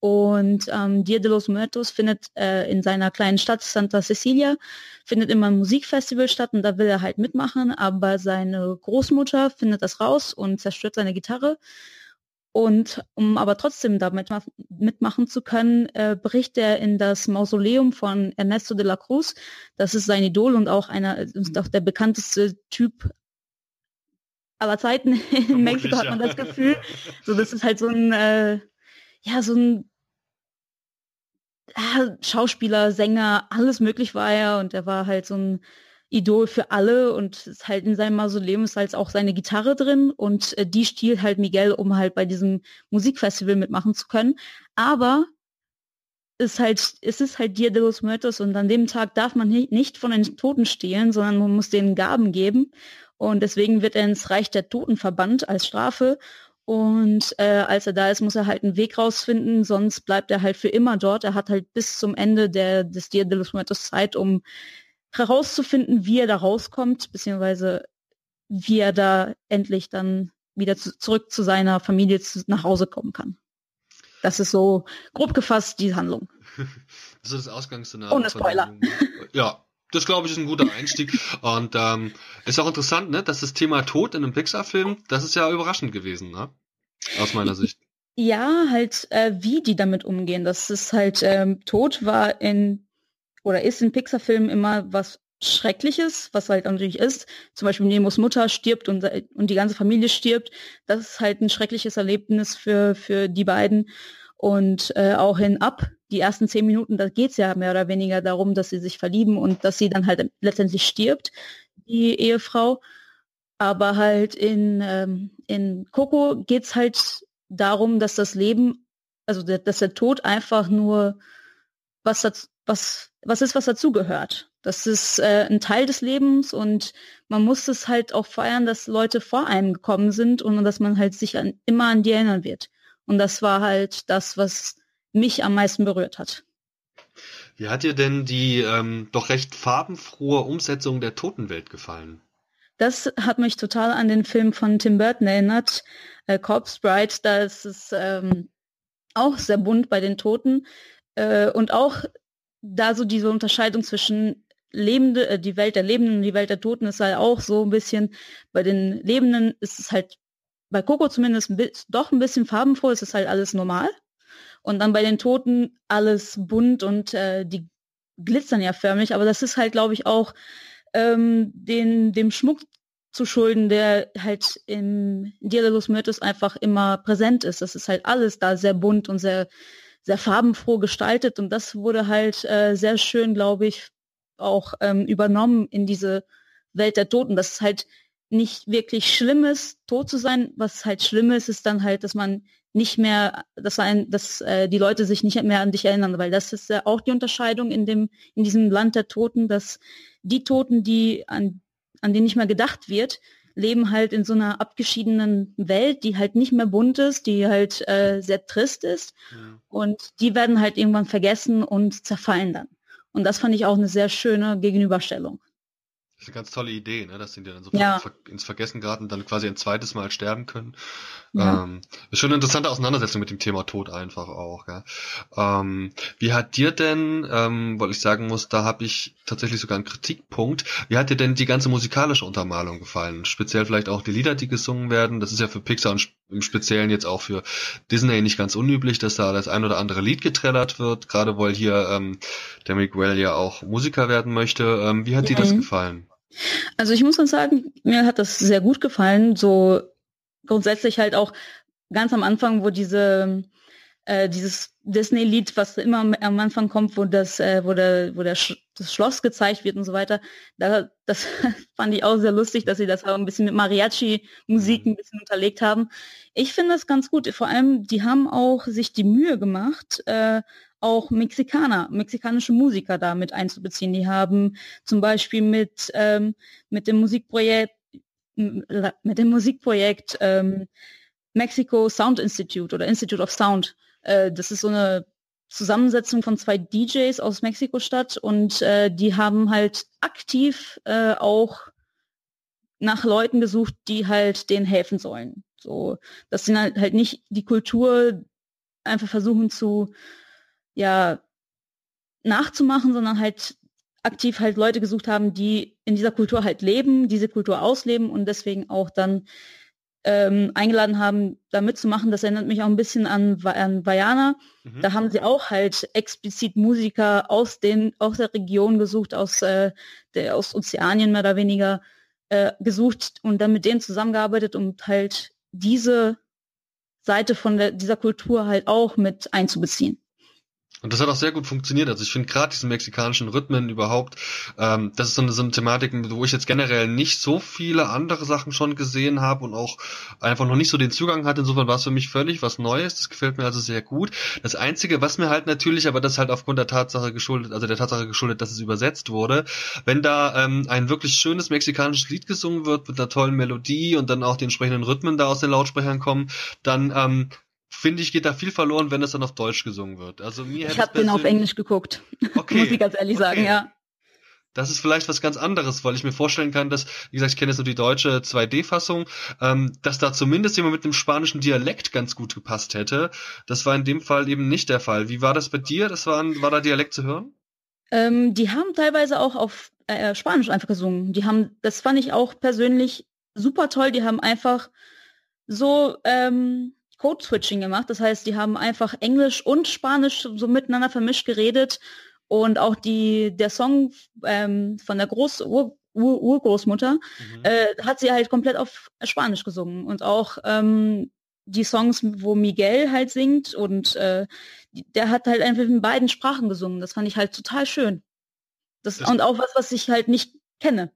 Speaker 4: und ähm, Dia de los Muertos findet äh, in seiner kleinen Stadt Santa Cecilia, findet immer ein Musikfestival statt und da will er halt mitmachen, aber seine Großmutter findet das raus und zerstört seine Gitarre. Und um aber trotzdem damit mitmachen zu können, äh, bricht er in das Mausoleum von Ernesto de la Cruz. Das ist sein Idol und auch einer, ist auch der bekannteste Typ aller Zeiten in Mexiko, hat man das Gefühl. So, das ist halt so ein, äh, ja, so ein ja, Schauspieler, Sänger, alles möglich war er und er war halt so ein Idol für alle und ist halt in seinem Mausoleum ist halt auch seine Gitarre drin und äh, die stiehlt halt Miguel, um halt bei diesem Musikfestival mitmachen zu können. Aber ist halt, es ist halt Dia de los Muertos und an dem Tag darf man nicht von den Toten stehlen, sondern man muss denen Gaben geben. Und deswegen wird er ins Reich der Toten verbannt als Strafe. Und äh, als er da ist, muss er halt einen Weg rausfinden, sonst bleibt er halt für immer dort. Er hat halt bis zum Ende der, des Dia de los Muertos Zeit, um herauszufinden, wie er da rauskommt, beziehungsweise wie er da endlich dann wieder zu, zurück zu seiner Familie zu, nach Hause kommen kann. Das ist so grob gefasst die Handlung.
Speaker 1: Das ist das Ausgangsszenario.
Speaker 4: Ohne Spoiler.
Speaker 1: Ja, das glaube ich ist ein guter Einstieg. Und ähm, ist auch interessant, ne, dass das Thema Tod in einem Pixar-Film, das ist ja überraschend gewesen, ne? Aus meiner Sicht.
Speaker 4: Ja, halt, äh, wie die damit umgehen. Das ist halt, ähm, Tod war in oder ist in Pixar-Filmen immer was Schreckliches, was halt natürlich ist. Zum Beispiel Nemos Mutter stirbt und, und die ganze Familie stirbt. Das ist halt ein schreckliches Erlebnis für, für die beiden. Und äh, auch in Ab, die ersten zehn Minuten, da geht's ja mehr oder weniger darum, dass sie sich verlieben und dass sie dann halt letztendlich stirbt, die Ehefrau. Aber halt in, ähm, in Coco geht's halt darum, dass das Leben, also dass der Tod einfach nur was, das, was, was ist, was dazugehört. Das ist äh, ein Teil des Lebens und man muss es halt auch feiern, dass Leute vor einem gekommen sind und dass man halt sich an, immer an die erinnern wird. Und das war halt das, was mich am meisten berührt hat.
Speaker 1: Wie hat dir denn die ähm, doch recht farbenfrohe Umsetzung der Totenwelt gefallen?
Speaker 4: Das hat mich total an den Film von Tim Burton erinnert, äh, Corpse Bride. Da ist es ähm, auch sehr bunt bei den Toten äh, und auch da so diese Unterscheidung zwischen Lebende, äh, die Welt der Lebenden und die Welt der Toten ist halt auch so ein bisschen, bei den Lebenden ist es halt, bei Coco zumindest doch ein bisschen farbenfroh, es ist halt alles normal. Und dann bei den Toten alles bunt und äh, die glitzern ja förmlich, aber das ist halt, glaube ich, auch ähm, den, dem Schmuck zu schulden, der halt im Dia de einfach immer präsent ist. Das ist halt alles da sehr bunt und sehr, sehr farbenfroh gestaltet und das wurde halt äh, sehr schön, glaube ich, auch ähm, übernommen in diese Welt der Toten. Das ist halt nicht wirklich schlimm ist, tot zu sein. Was halt schlimm ist, ist dann halt, dass man nicht mehr, dass ein, dass äh, die Leute sich nicht mehr an dich erinnern, weil das ist ja auch die Unterscheidung in dem, in diesem Land der Toten, dass die Toten, die an, an denen nicht mehr gedacht wird, leben halt in so einer abgeschiedenen Welt, die halt nicht mehr bunt ist, die halt äh, sehr trist ist. Ja. Und die werden halt irgendwann vergessen und zerfallen dann. Und das fand ich auch eine sehr schöne Gegenüberstellung.
Speaker 1: Das ist eine ganz tolle Idee, ne? dass die dann so
Speaker 4: ja.
Speaker 1: ins Vergessen geraten und dann quasi ein zweites Mal sterben können. Ja. Ähm, ist schon eine interessante Auseinandersetzung mit dem Thema Tod einfach auch. Ja? Ähm, wie hat dir denn, ähm, weil ich sagen muss, da habe ich tatsächlich sogar einen Kritikpunkt, wie hat dir denn die ganze musikalische Untermalung gefallen? Speziell vielleicht auch die Lieder, die gesungen werden. Das ist ja für Pixar und im Speziellen jetzt auch für Disney nicht ganz unüblich, dass da das ein oder andere Lied getrellert wird, gerade weil hier ähm, der Miguel ja auch Musiker werden möchte. Ähm, wie hat mhm. dir das mhm. gefallen?
Speaker 4: Also ich muss dann sagen, mir hat das sehr gut gefallen. So grundsätzlich halt auch ganz am Anfang, wo diese äh, dieses Disney-Lied, was immer am Anfang kommt, wo das, äh, wo der, wo der Sch das Schloss gezeigt wird und so weiter, da, das fand ich auch sehr lustig, dass sie das auch ein bisschen mit Mariachi-Musik ein bisschen unterlegt haben. Ich finde das ganz gut. Vor allem, die haben auch sich die Mühe gemacht, äh, auch Mexikaner, mexikanische Musiker da mit einzubeziehen. Die haben zum Beispiel mit, ähm, mit dem Musikprojekt mit dem Musikprojekt ähm, Mexico Sound Institute oder Institute of Sound. Äh, das ist so eine Zusammensetzung von zwei DJs aus Mexiko-Stadt und äh, die haben halt aktiv äh, auch nach Leuten gesucht, die halt denen helfen sollen. So, dass sie halt, halt nicht die Kultur einfach versuchen zu, ja, nachzumachen, sondern halt aktiv halt Leute gesucht haben, die in dieser Kultur halt leben, diese Kultur ausleben und deswegen auch dann ähm, eingeladen haben, da mitzumachen. Das erinnert mich auch ein bisschen an, an Vajana. Mhm. Da haben sie auch halt explizit Musiker aus den aus der Region gesucht, aus äh, der aus Ozeanien mehr oder weniger äh, gesucht und dann mit denen zusammengearbeitet, um halt diese Seite von der, dieser Kultur halt auch mit einzubeziehen.
Speaker 1: Und das hat auch sehr gut funktioniert. Also ich finde gerade diesen mexikanischen Rhythmen überhaupt, ähm, das ist so eine, so eine Thematik, wo ich jetzt generell nicht so viele andere Sachen schon gesehen habe und auch einfach noch nicht so den Zugang hatte. Insofern war es für mich völlig was Neues. Das gefällt mir also sehr gut. Das Einzige, was mir halt natürlich, aber das halt aufgrund der Tatsache geschuldet, also der Tatsache geschuldet, dass es übersetzt wurde, wenn da ähm, ein wirklich schönes mexikanisches Lied gesungen wird mit einer tollen Melodie und dann auch die entsprechenden Rhythmen da aus den Lautsprechern kommen, dann ähm, finde ich, geht da viel verloren, wenn es dann auf Deutsch gesungen wird. Also mir
Speaker 4: ich habe den auf Englisch geguckt. Okay. Muss ich ganz ehrlich okay. sagen, ja.
Speaker 1: Das ist vielleicht was ganz anderes, weil ich mir vorstellen kann, dass, wie gesagt, ich kenne jetzt nur die deutsche 2D-Fassung, ähm, dass da zumindest jemand mit einem spanischen Dialekt ganz gut gepasst hätte. Das war in dem Fall eben nicht der Fall. Wie war das bei dir? Das war, war da Dialekt zu hören?
Speaker 4: Ähm, die haben teilweise auch auf äh, Spanisch einfach gesungen. Die haben, das fand ich auch persönlich super toll. Die haben einfach so ähm, Code-Switching gemacht. Das heißt, die haben einfach Englisch und Spanisch so miteinander vermischt geredet. Und auch die, der Song ähm, von der Groß Ur Ur Urgroßmutter mhm. äh, hat sie halt komplett auf Spanisch gesungen. Und auch ähm, die Songs, wo Miguel halt singt und äh, der hat halt einfach in beiden Sprachen gesungen. Das fand ich halt total schön. Das, das und auch was, was ich halt nicht kenne.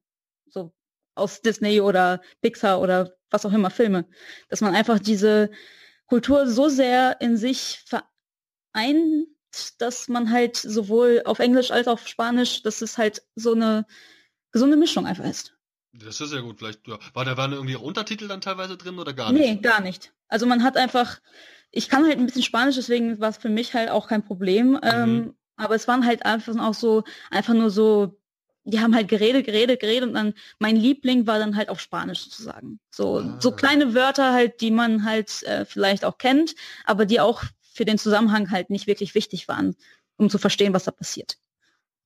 Speaker 4: So aus Disney oder Pixar oder was auch immer Filme. Dass man einfach diese Kultur so sehr in sich vereint, dass man halt sowohl auf Englisch als auch auf Spanisch, dass es halt so eine gesunde Mischung einfach ist.
Speaker 1: Das ist ja gut. Vielleicht ja. war da waren irgendwie Untertitel dann teilweise drin oder gar nicht?
Speaker 4: Nee, gar nicht. Also man hat einfach, ich kann halt ein bisschen Spanisch, deswegen war es für mich halt auch kein Problem. Mhm. Ähm, aber es waren halt einfach auch so, einfach nur so, die haben halt geredet, geredet, geredet und dann mein Liebling war dann halt auf Spanisch sozusagen. So, ah. so kleine Wörter halt, die man halt äh, vielleicht auch kennt, aber die auch für den Zusammenhang halt nicht wirklich wichtig waren, um zu verstehen, was da passiert.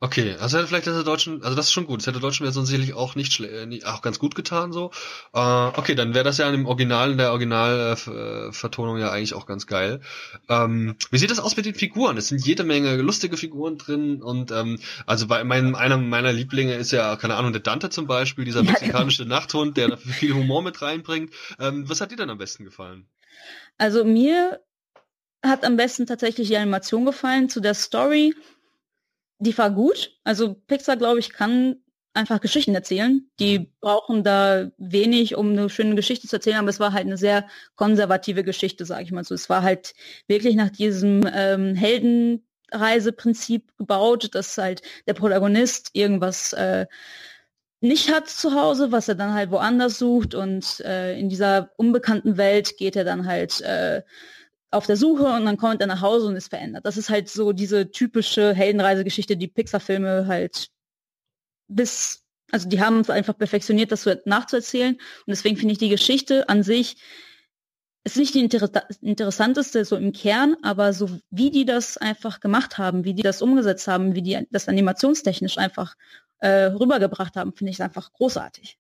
Speaker 1: Okay, also hätte vielleicht das der deutschen, also das ist schon gut. Das hätte der deutschen Version sicherlich auch nicht, äh, auch ganz gut getan so. Äh, okay, dann wäre das ja im Original, in der Originalvertonung äh, ja eigentlich auch ganz geil. Ähm, wie sieht das aus mit den Figuren? Es sind jede Menge lustige Figuren drin und ähm, also bei meinem einer meiner Lieblinge ist ja keine Ahnung der Dante zum Beispiel, dieser mexikanische Nachthund, der viel Humor mit reinbringt. Ähm, was hat dir denn am besten gefallen?
Speaker 4: Also mir hat am besten tatsächlich die Animation gefallen zu der Story die war gut. Also Pixar, glaube ich, kann einfach Geschichten erzählen. Die mhm. brauchen da wenig, um eine schöne Geschichte zu erzählen, aber es war halt eine sehr konservative Geschichte, sage ich mal so. Es war halt wirklich nach diesem ähm, Heldenreiseprinzip gebaut, dass halt der Protagonist irgendwas äh, nicht hat zu Hause, was er dann halt woanders sucht und äh, in dieser unbekannten Welt geht er dann halt äh, auf der Suche und dann kommt er nach Hause und ist verändert. Das ist halt so diese typische Heldenreisegeschichte, die Pixar-Filme halt bis, also die haben es einfach perfektioniert, das so nachzuerzählen. Und deswegen finde ich die Geschichte an sich ist nicht die Inter interessanteste so im Kern, aber so wie die das einfach gemacht haben, wie die das umgesetzt haben, wie die das animationstechnisch einfach äh, rübergebracht haben, finde ich einfach großartig.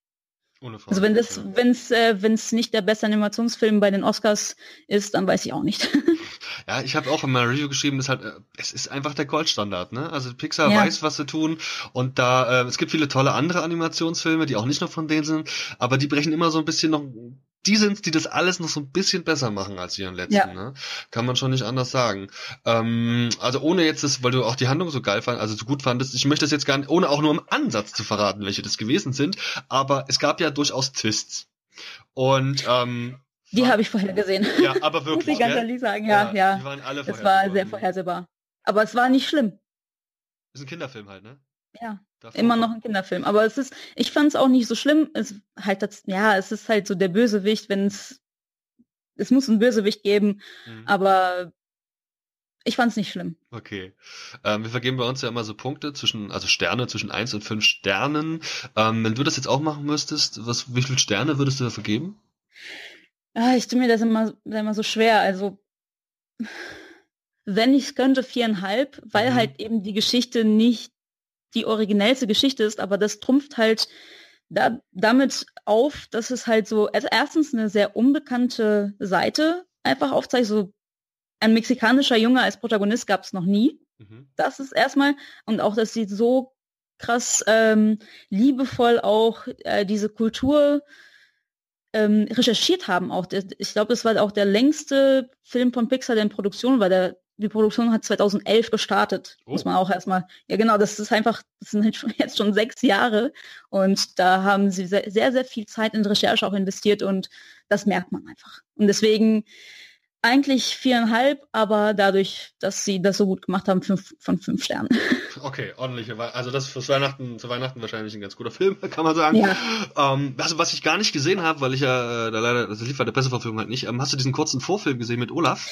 Speaker 4: Also wenn das, wenn es, äh, wenn es nicht der beste Animationsfilm bei den Oscars ist, dann weiß ich auch nicht.
Speaker 1: ja, ich habe auch in meiner Review geschrieben, ist halt, äh, es ist einfach der Goldstandard, ne? Also Pixar ja. weiß, was sie tun und da, äh, es gibt viele tolle andere Animationsfilme, die auch nicht nur von denen sind, aber die brechen immer so ein bisschen noch die sind, die das alles noch so ein bisschen besser machen als ihren letzten. Ja. Ne? Kann man schon nicht anders sagen. Ähm, also ohne jetzt das, weil du auch die Handlung so geil fand, also so gut fandest, ich möchte das jetzt gar nicht, ohne auch nur im Ansatz zu verraten, welche das gewesen sind, aber es gab ja durchaus Twists. Und ähm,
Speaker 4: die habe ich vorher gesehen.
Speaker 1: Ja, aber wirklich.
Speaker 4: Muss ich ganz ehrlich sagen, ja, ja. Die waren alle Es war sehr vorhersehbar. Aber es war nicht schlimm.
Speaker 1: Ist ein Kinderfilm halt, ne?
Speaker 4: Ja. Davor immer noch ein Kinderfilm. Aber es ist, ich fand es auch nicht so schlimm. Es halt das, ja, es ist halt so der Bösewicht, wenn es, es muss einen Bösewicht geben, mhm. aber ich fand es nicht schlimm.
Speaker 1: Okay. Ähm, wir vergeben bei uns ja immer so Punkte zwischen, also Sterne zwischen eins und fünf Sternen. Ähm, wenn du das jetzt auch machen müsstest, was, wie viele Sterne würdest du da vergeben?
Speaker 4: Ja, ich tue mir das immer, immer so schwer. Also wenn ich könnte, viereinhalb, weil mhm. halt eben die Geschichte nicht die originellste Geschichte ist, aber das trumpft halt da, damit auf, dass es halt so, also erstens eine sehr unbekannte Seite einfach aufzeigt, so ein mexikanischer Junge als Protagonist gab es noch nie. Mhm. Das ist erstmal, und auch, dass sie so krass ähm, liebevoll auch äh, diese Kultur ähm, recherchiert haben auch. Ich glaube, das war auch der längste Film von Pixar, der in Produktion war. Der die Produktion hat 2011 gestartet, oh. muss man auch erstmal. Ja, genau, das ist einfach, das sind jetzt schon sechs Jahre und da haben sie sehr, sehr, sehr viel Zeit in Recherche auch investiert und das merkt man einfach. Und deswegen eigentlich viereinhalb, aber dadurch, dass sie das so gut gemacht haben, fünf von fünf Sternen.
Speaker 1: Okay, ordentliche, also das ist fürs Weihnachten, zu Weihnachten wahrscheinlich ein ganz guter Film, kann man sagen. Ja. Ähm, also was ich gar nicht gesehen habe, weil ich ja äh, da leider, das lief bei der Presseverfügung halt nicht. Ähm, hast du diesen kurzen Vorfilm gesehen mit Olaf?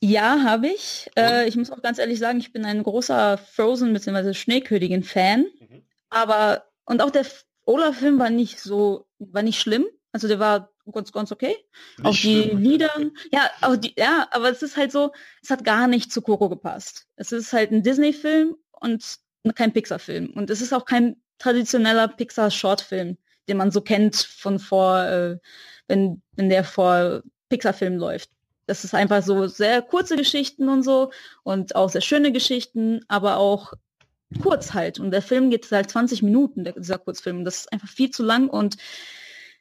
Speaker 4: Ja, habe ich. Äh, ich muss auch ganz ehrlich sagen, ich bin ein großer Frozen bzw. Schneekönigin-Fan. Mhm. Aber und auch der Olaf-Film war nicht so, war nicht schlimm. Also der war ganz, ganz okay. Nicht auch die schlimm. Lieder, ja, auch die, ja, aber es ist halt so, es hat gar nicht zu Coco gepasst. Es ist halt ein Disney-Film und kein Pixar-Film. Und es ist auch kein traditioneller Pixar-Short-Film, den man so kennt von vor, äh, wenn, wenn der vor Pixar-Film läuft. das ist einfach so sehr kurze Geschichten und so und auch sehr schöne Geschichten, aber auch kurz halt. Und der Film geht halt 20 Minuten, der, dieser Kurzfilm. Das ist einfach viel zu lang und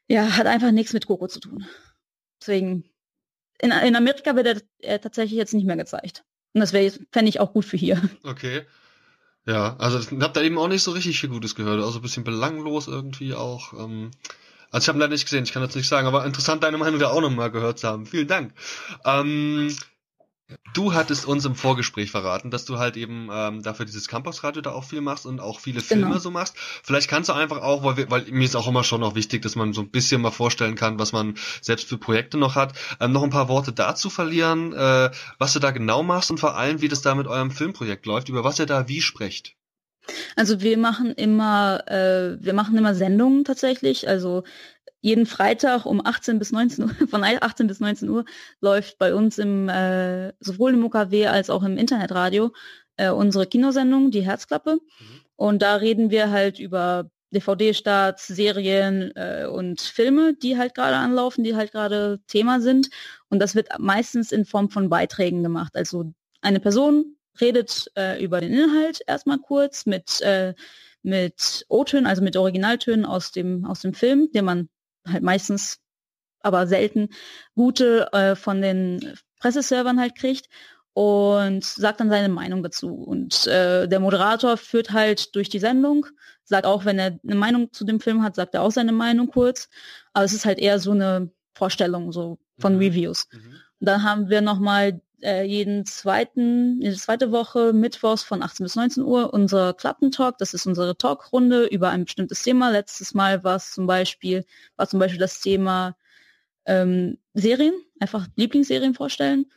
Speaker 4: ja, hat einfach nichts mit Coco zu tun. Deswegen, in, in Amerika wird er, er tatsächlich jetzt nicht mehr gezeigt. Und das fände ich auch gut für hier.
Speaker 1: Okay. Ja, also ich habe da eben auch nicht so richtig viel Gutes gehört. Also ein bisschen belanglos irgendwie auch. Ähm, also ich habe leider nicht gesehen, ich kann das nicht sagen, aber interessant, deine Meinung da auch nochmal gehört zu haben. Vielen Dank. Ähm, Du hattest uns im Vorgespräch verraten, dass du halt eben ähm, dafür dieses Campusradio da auch viel machst und auch viele Filme genau. so machst. Vielleicht kannst du einfach auch, weil, wir, weil mir ist auch immer schon noch wichtig, dass man so ein bisschen mal vorstellen kann, was man selbst für Projekte noch hat, ähm, noch ein paar Worte dazu verlieren, äh, was du da genau machst und vor allem, wie das da mit eurem Filmprojekt läuft, über was ihr da wie sprecht.
Speaker 4: Also wir machen immer, äh, wir machen immer Sendungen tatsächlich. Also jeden Freitag um 18 bis 19 Uhr, von 18 bis 19 Uhr läuft bei uns im äh, sowohl im UKW als auch im Internetradio äh, unsere Kinosendung, die Herzklappe. Mhm. Und da reden wir halt über DVD-Starts, Serien äh, und Filme, die halt gerade anlaufen, die halt gerade Thema sind. Und das wird meistens in Form von Beiträgen gemacht. Also eine Person redet äh, über den Inhalt erstmal kurz mit äh, mit O-Tönen, also mit Originaltönen aus dem aus dem Film, den man halt meistens, aber selten gute äh, von den Presseservern halt kriegt und sagt dann seine Meinung dazu. Und äh, der Moderator führt halt durch die Sendung, sagt auch, wenn er eine Meinung zu dem Film hat, sagt er auch seine Meinung kurz. Aber es ist halt eher so eine Vorstellung so von mhm. Reviews. Mhm. Und dann haben wir nochmal äh, jeden zweiten, jede zweite Woche mittwochs von 18 bis 19 Uhr unser Klappentalk. Das ist unsere Talkrunde über ein bestimmtes Thema. Letztes Mal war es zum Beispiel, war zum Beispiel das Thema ähm, Serien, einfach Lieblingsserien vorstellen.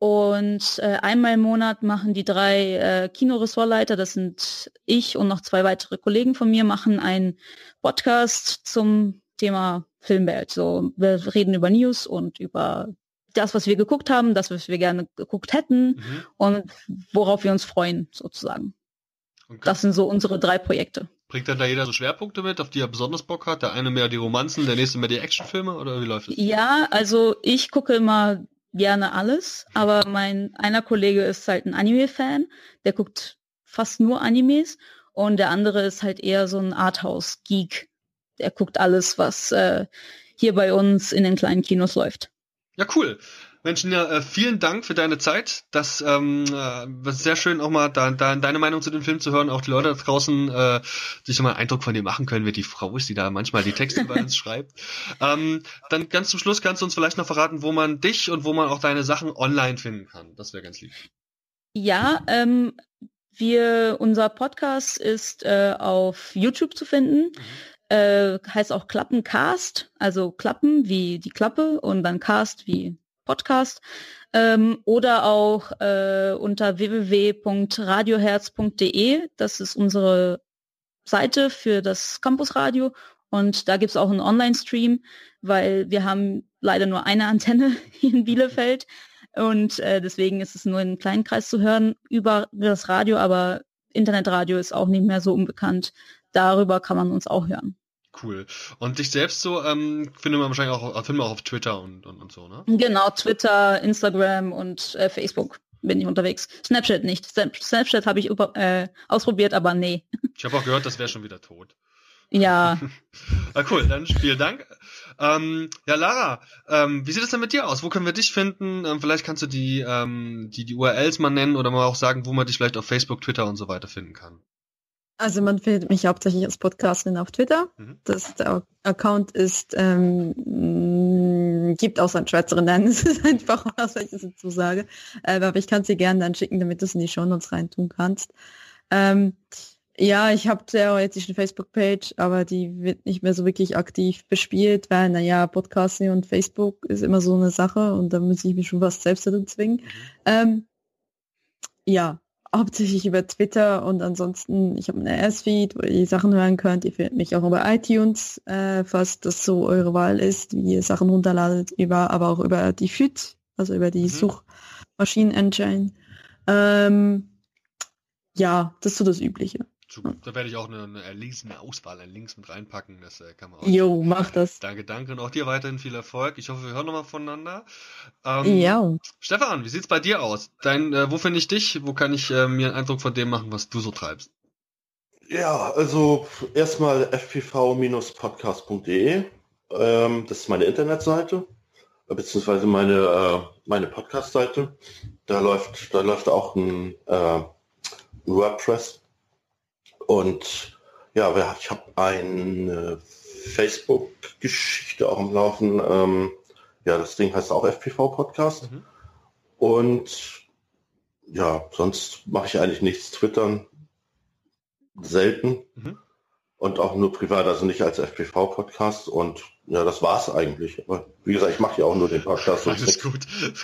Speaker 4: Und äh, einmal im Monat machen die drei äh, Kinoressortleiter, das sind ich und noch zwei weitere Kollegen von mir, machen einen Podcast zum Thema Filmwelt. So, wir reden über News und über das, was wir geguckt haben, das, was wir gerne geguckt hätten mhm. und worauf wir uns freuen, sozusagen. Okay. Das sind so unsere drei Projekte.
Speaker 1: Bringt dann da jeder so Schwerpunkte mit, auf die er besonders Bock hat? Der eine mehr die Romanzen, der nächste mehr die Actionfilme oder wie läuft das?
Speaker 4: Ja, also ich gucke immer gerne alles, aber mein einer Kollege ist halt ein Anime-Fan, der guckt fast nur Animes und der andere ist halt eher so ein Arthouse-Geek. Der guckt alles, was äh, hier bei uns in den kleinen Kinos läuft.
Speaker 1: Ja, cool. Menschen, ja, äh, vielen Dank für deine Zeit. Das ähm, äh, war sehr schön, auch mal da, da, deine Meinung zu dem Film zu hören. Auch die Leute da draußen äh, sich so mal einen Eindruck von dir machen können, wer die Frau ist, die da manchmal die Texte bei uns schreibt. Ähm, dann ganz zum Schluss kannst du uns vielleicht noch verraten, wo man dich und wo man auch deine Sachen online finden kann. Das wäre ganz lieb.
Speaker 4: Ja, ähm, wir, unser Podcast ist äh, auf YouTube zu finden. Mhm äh, heißt auch Klappencast, also Klappen wie die Klappe und dann Cast wie Podcast. Ähm, oder auch äh, unter www.radioherz.de. Das ist unsere Seite für das Campusradio. Und da gibt's auch einen Online-Stream, weil wir haben leider nur eine Antenne hier in Bielefeld. Und äh, deswegen ist es nur in kleinen Kreis zu hören über das Radio, aber Internetradio ist auch nicht mehr so unbekannt. Darüber kann man uns auch hören.
Speaker 1: Cool. Und dich selbst so ähm, findet man wahrscheinlich auch, findet man auch auf Twitter und, und, und so, ne?
Speaker 4: Genau, Twitter, Instagram und äh, Facebook bin ich unterwegs. Snapchat nicht. Snapchat habe ich äh, ausprobiert, aber nee.
Speaker 1: Ich habe auch gehört, das wäre schon wieder tot.
Speaker 4: Ja.
Speaker 1: ah, cool, dann vielen Dank. Ähm, ja, Lara, ähm, wie sieht es denn mit dir aus? Wo können wir dich finden? Ähm, vielleicht kannst du die, ähm, die, die URLs mal nennen oder mal auch sagen, wo man dich vielleicht auf Facebook, Twitter und so weiter finden kann.
Speaker 2: Also man findet mich hauptsächlich als Podcasterin auf Twitter. Mhm. Das der Account ist ähm, gibt auch seinen Schweizerin nennen. Es ist einfach was ich dazu sage. Äh, aber ich kann sie gerne dann schicken, damit du es in die Shownotes reintun kannst. Ähm, ja, ich habe theoretisch eine Facebook-Page, aber die wird nicht mehr so wirklich aktiv bespielt, weil, naja, Podcasting und Facebook ist immer so eine Sache und da muss ich mich schon was selbst dazu zwingen. Mhm. Ähm, ja, hauptsächlich über Twitter und ansonsten, ich habe eine S-Feed, wo ihr die Sachen hören könnt. Ihr findet mich auch über iTunes, äh, falls das so eure Wahl ist, wie ihr Sachen runterladet, über, aber auch über die FIT, also über die mhm. Suchmaschinen-Engine. Ähm, ja, das ist so das Übliche.
Speaker 1: Da werde ich auch eine, eine erlesene Auswahl an Links mit reinpacken. Das äh, kann man auch.
Speaker 2: Jo, mach das.
Speaker 1: Danke, danke. Und auch dir weiterhin viel Erfolg. Ich hoffe, wir hören nochmal voneinander. Ähm,
Speaker 2: ja.
Speaker 1: Stefan, wie sieht's bei dir aus? Dein, äh, wo finde ich dich? Wo kann ich äh, mir einen Eindruck von dem machen, was du so treibst?
Speaker 3: Ja, also erstmal fpv-podcast.de. Ähm, das ist meine Internetseite, beziehungsweise meine, äh, meine Podcast-Seite. Da läuft, da läuft auch ein äh, WordPress. Und ja, ich habe eine Facebook-Geschichte auch am Laufen. Ähm, ja, das Ding heißt auch FPV-Podcast. Mhm. Und ja, sonst mache ich eigentlich nichts. Twittern selten. Mhm. Und auch nur privat, also nicht als FPV-Podcast. Und ja, das war's eigentlich. Aber wie gesagt, ich mache ja auch nur den Podcast.
Speaker 1: Alles gut.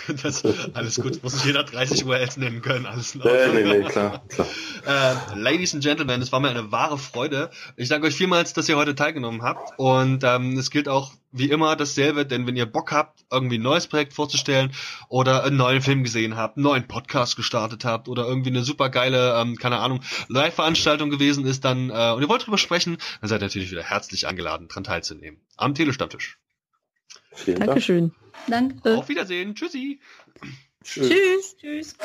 Speaker 1: Das, alles gut. Muss nicht jeder 30 URLs nennen können. Alles
Speaker 3: in Nee, nee, nee, klar, klar.
Speaker 1: Äh, Ladies and Gentlemen, es war mir eine wahre Freude. Ich danke euch vielmals, dass ihr heute teilgenommen habt. Und ähm, es gilt auch wie immer dasselbe, denn wenn ihr Bock habt, irgendwie ein neues Projekt vorzustellen oder einen neuen Film gesehen habt, einen neuen Podcast gestartet habt oder irgendwie eine super geile, ähm, keine Ahnung, Live-Veranstaltung gewesen ist, dann äh, und ihr wollt drüber sprechen, dann seid ihr natürlich wieder herzlich eingeladen, dran teilzunehmen. Am Telestammtisch.
Speaker 2: Vielen Dankeschön.
Speaker 1: Danke. Auf Wiedersehen. Tschüssi.
Speaker 2: Tschüss. Tschüss. Tschüss.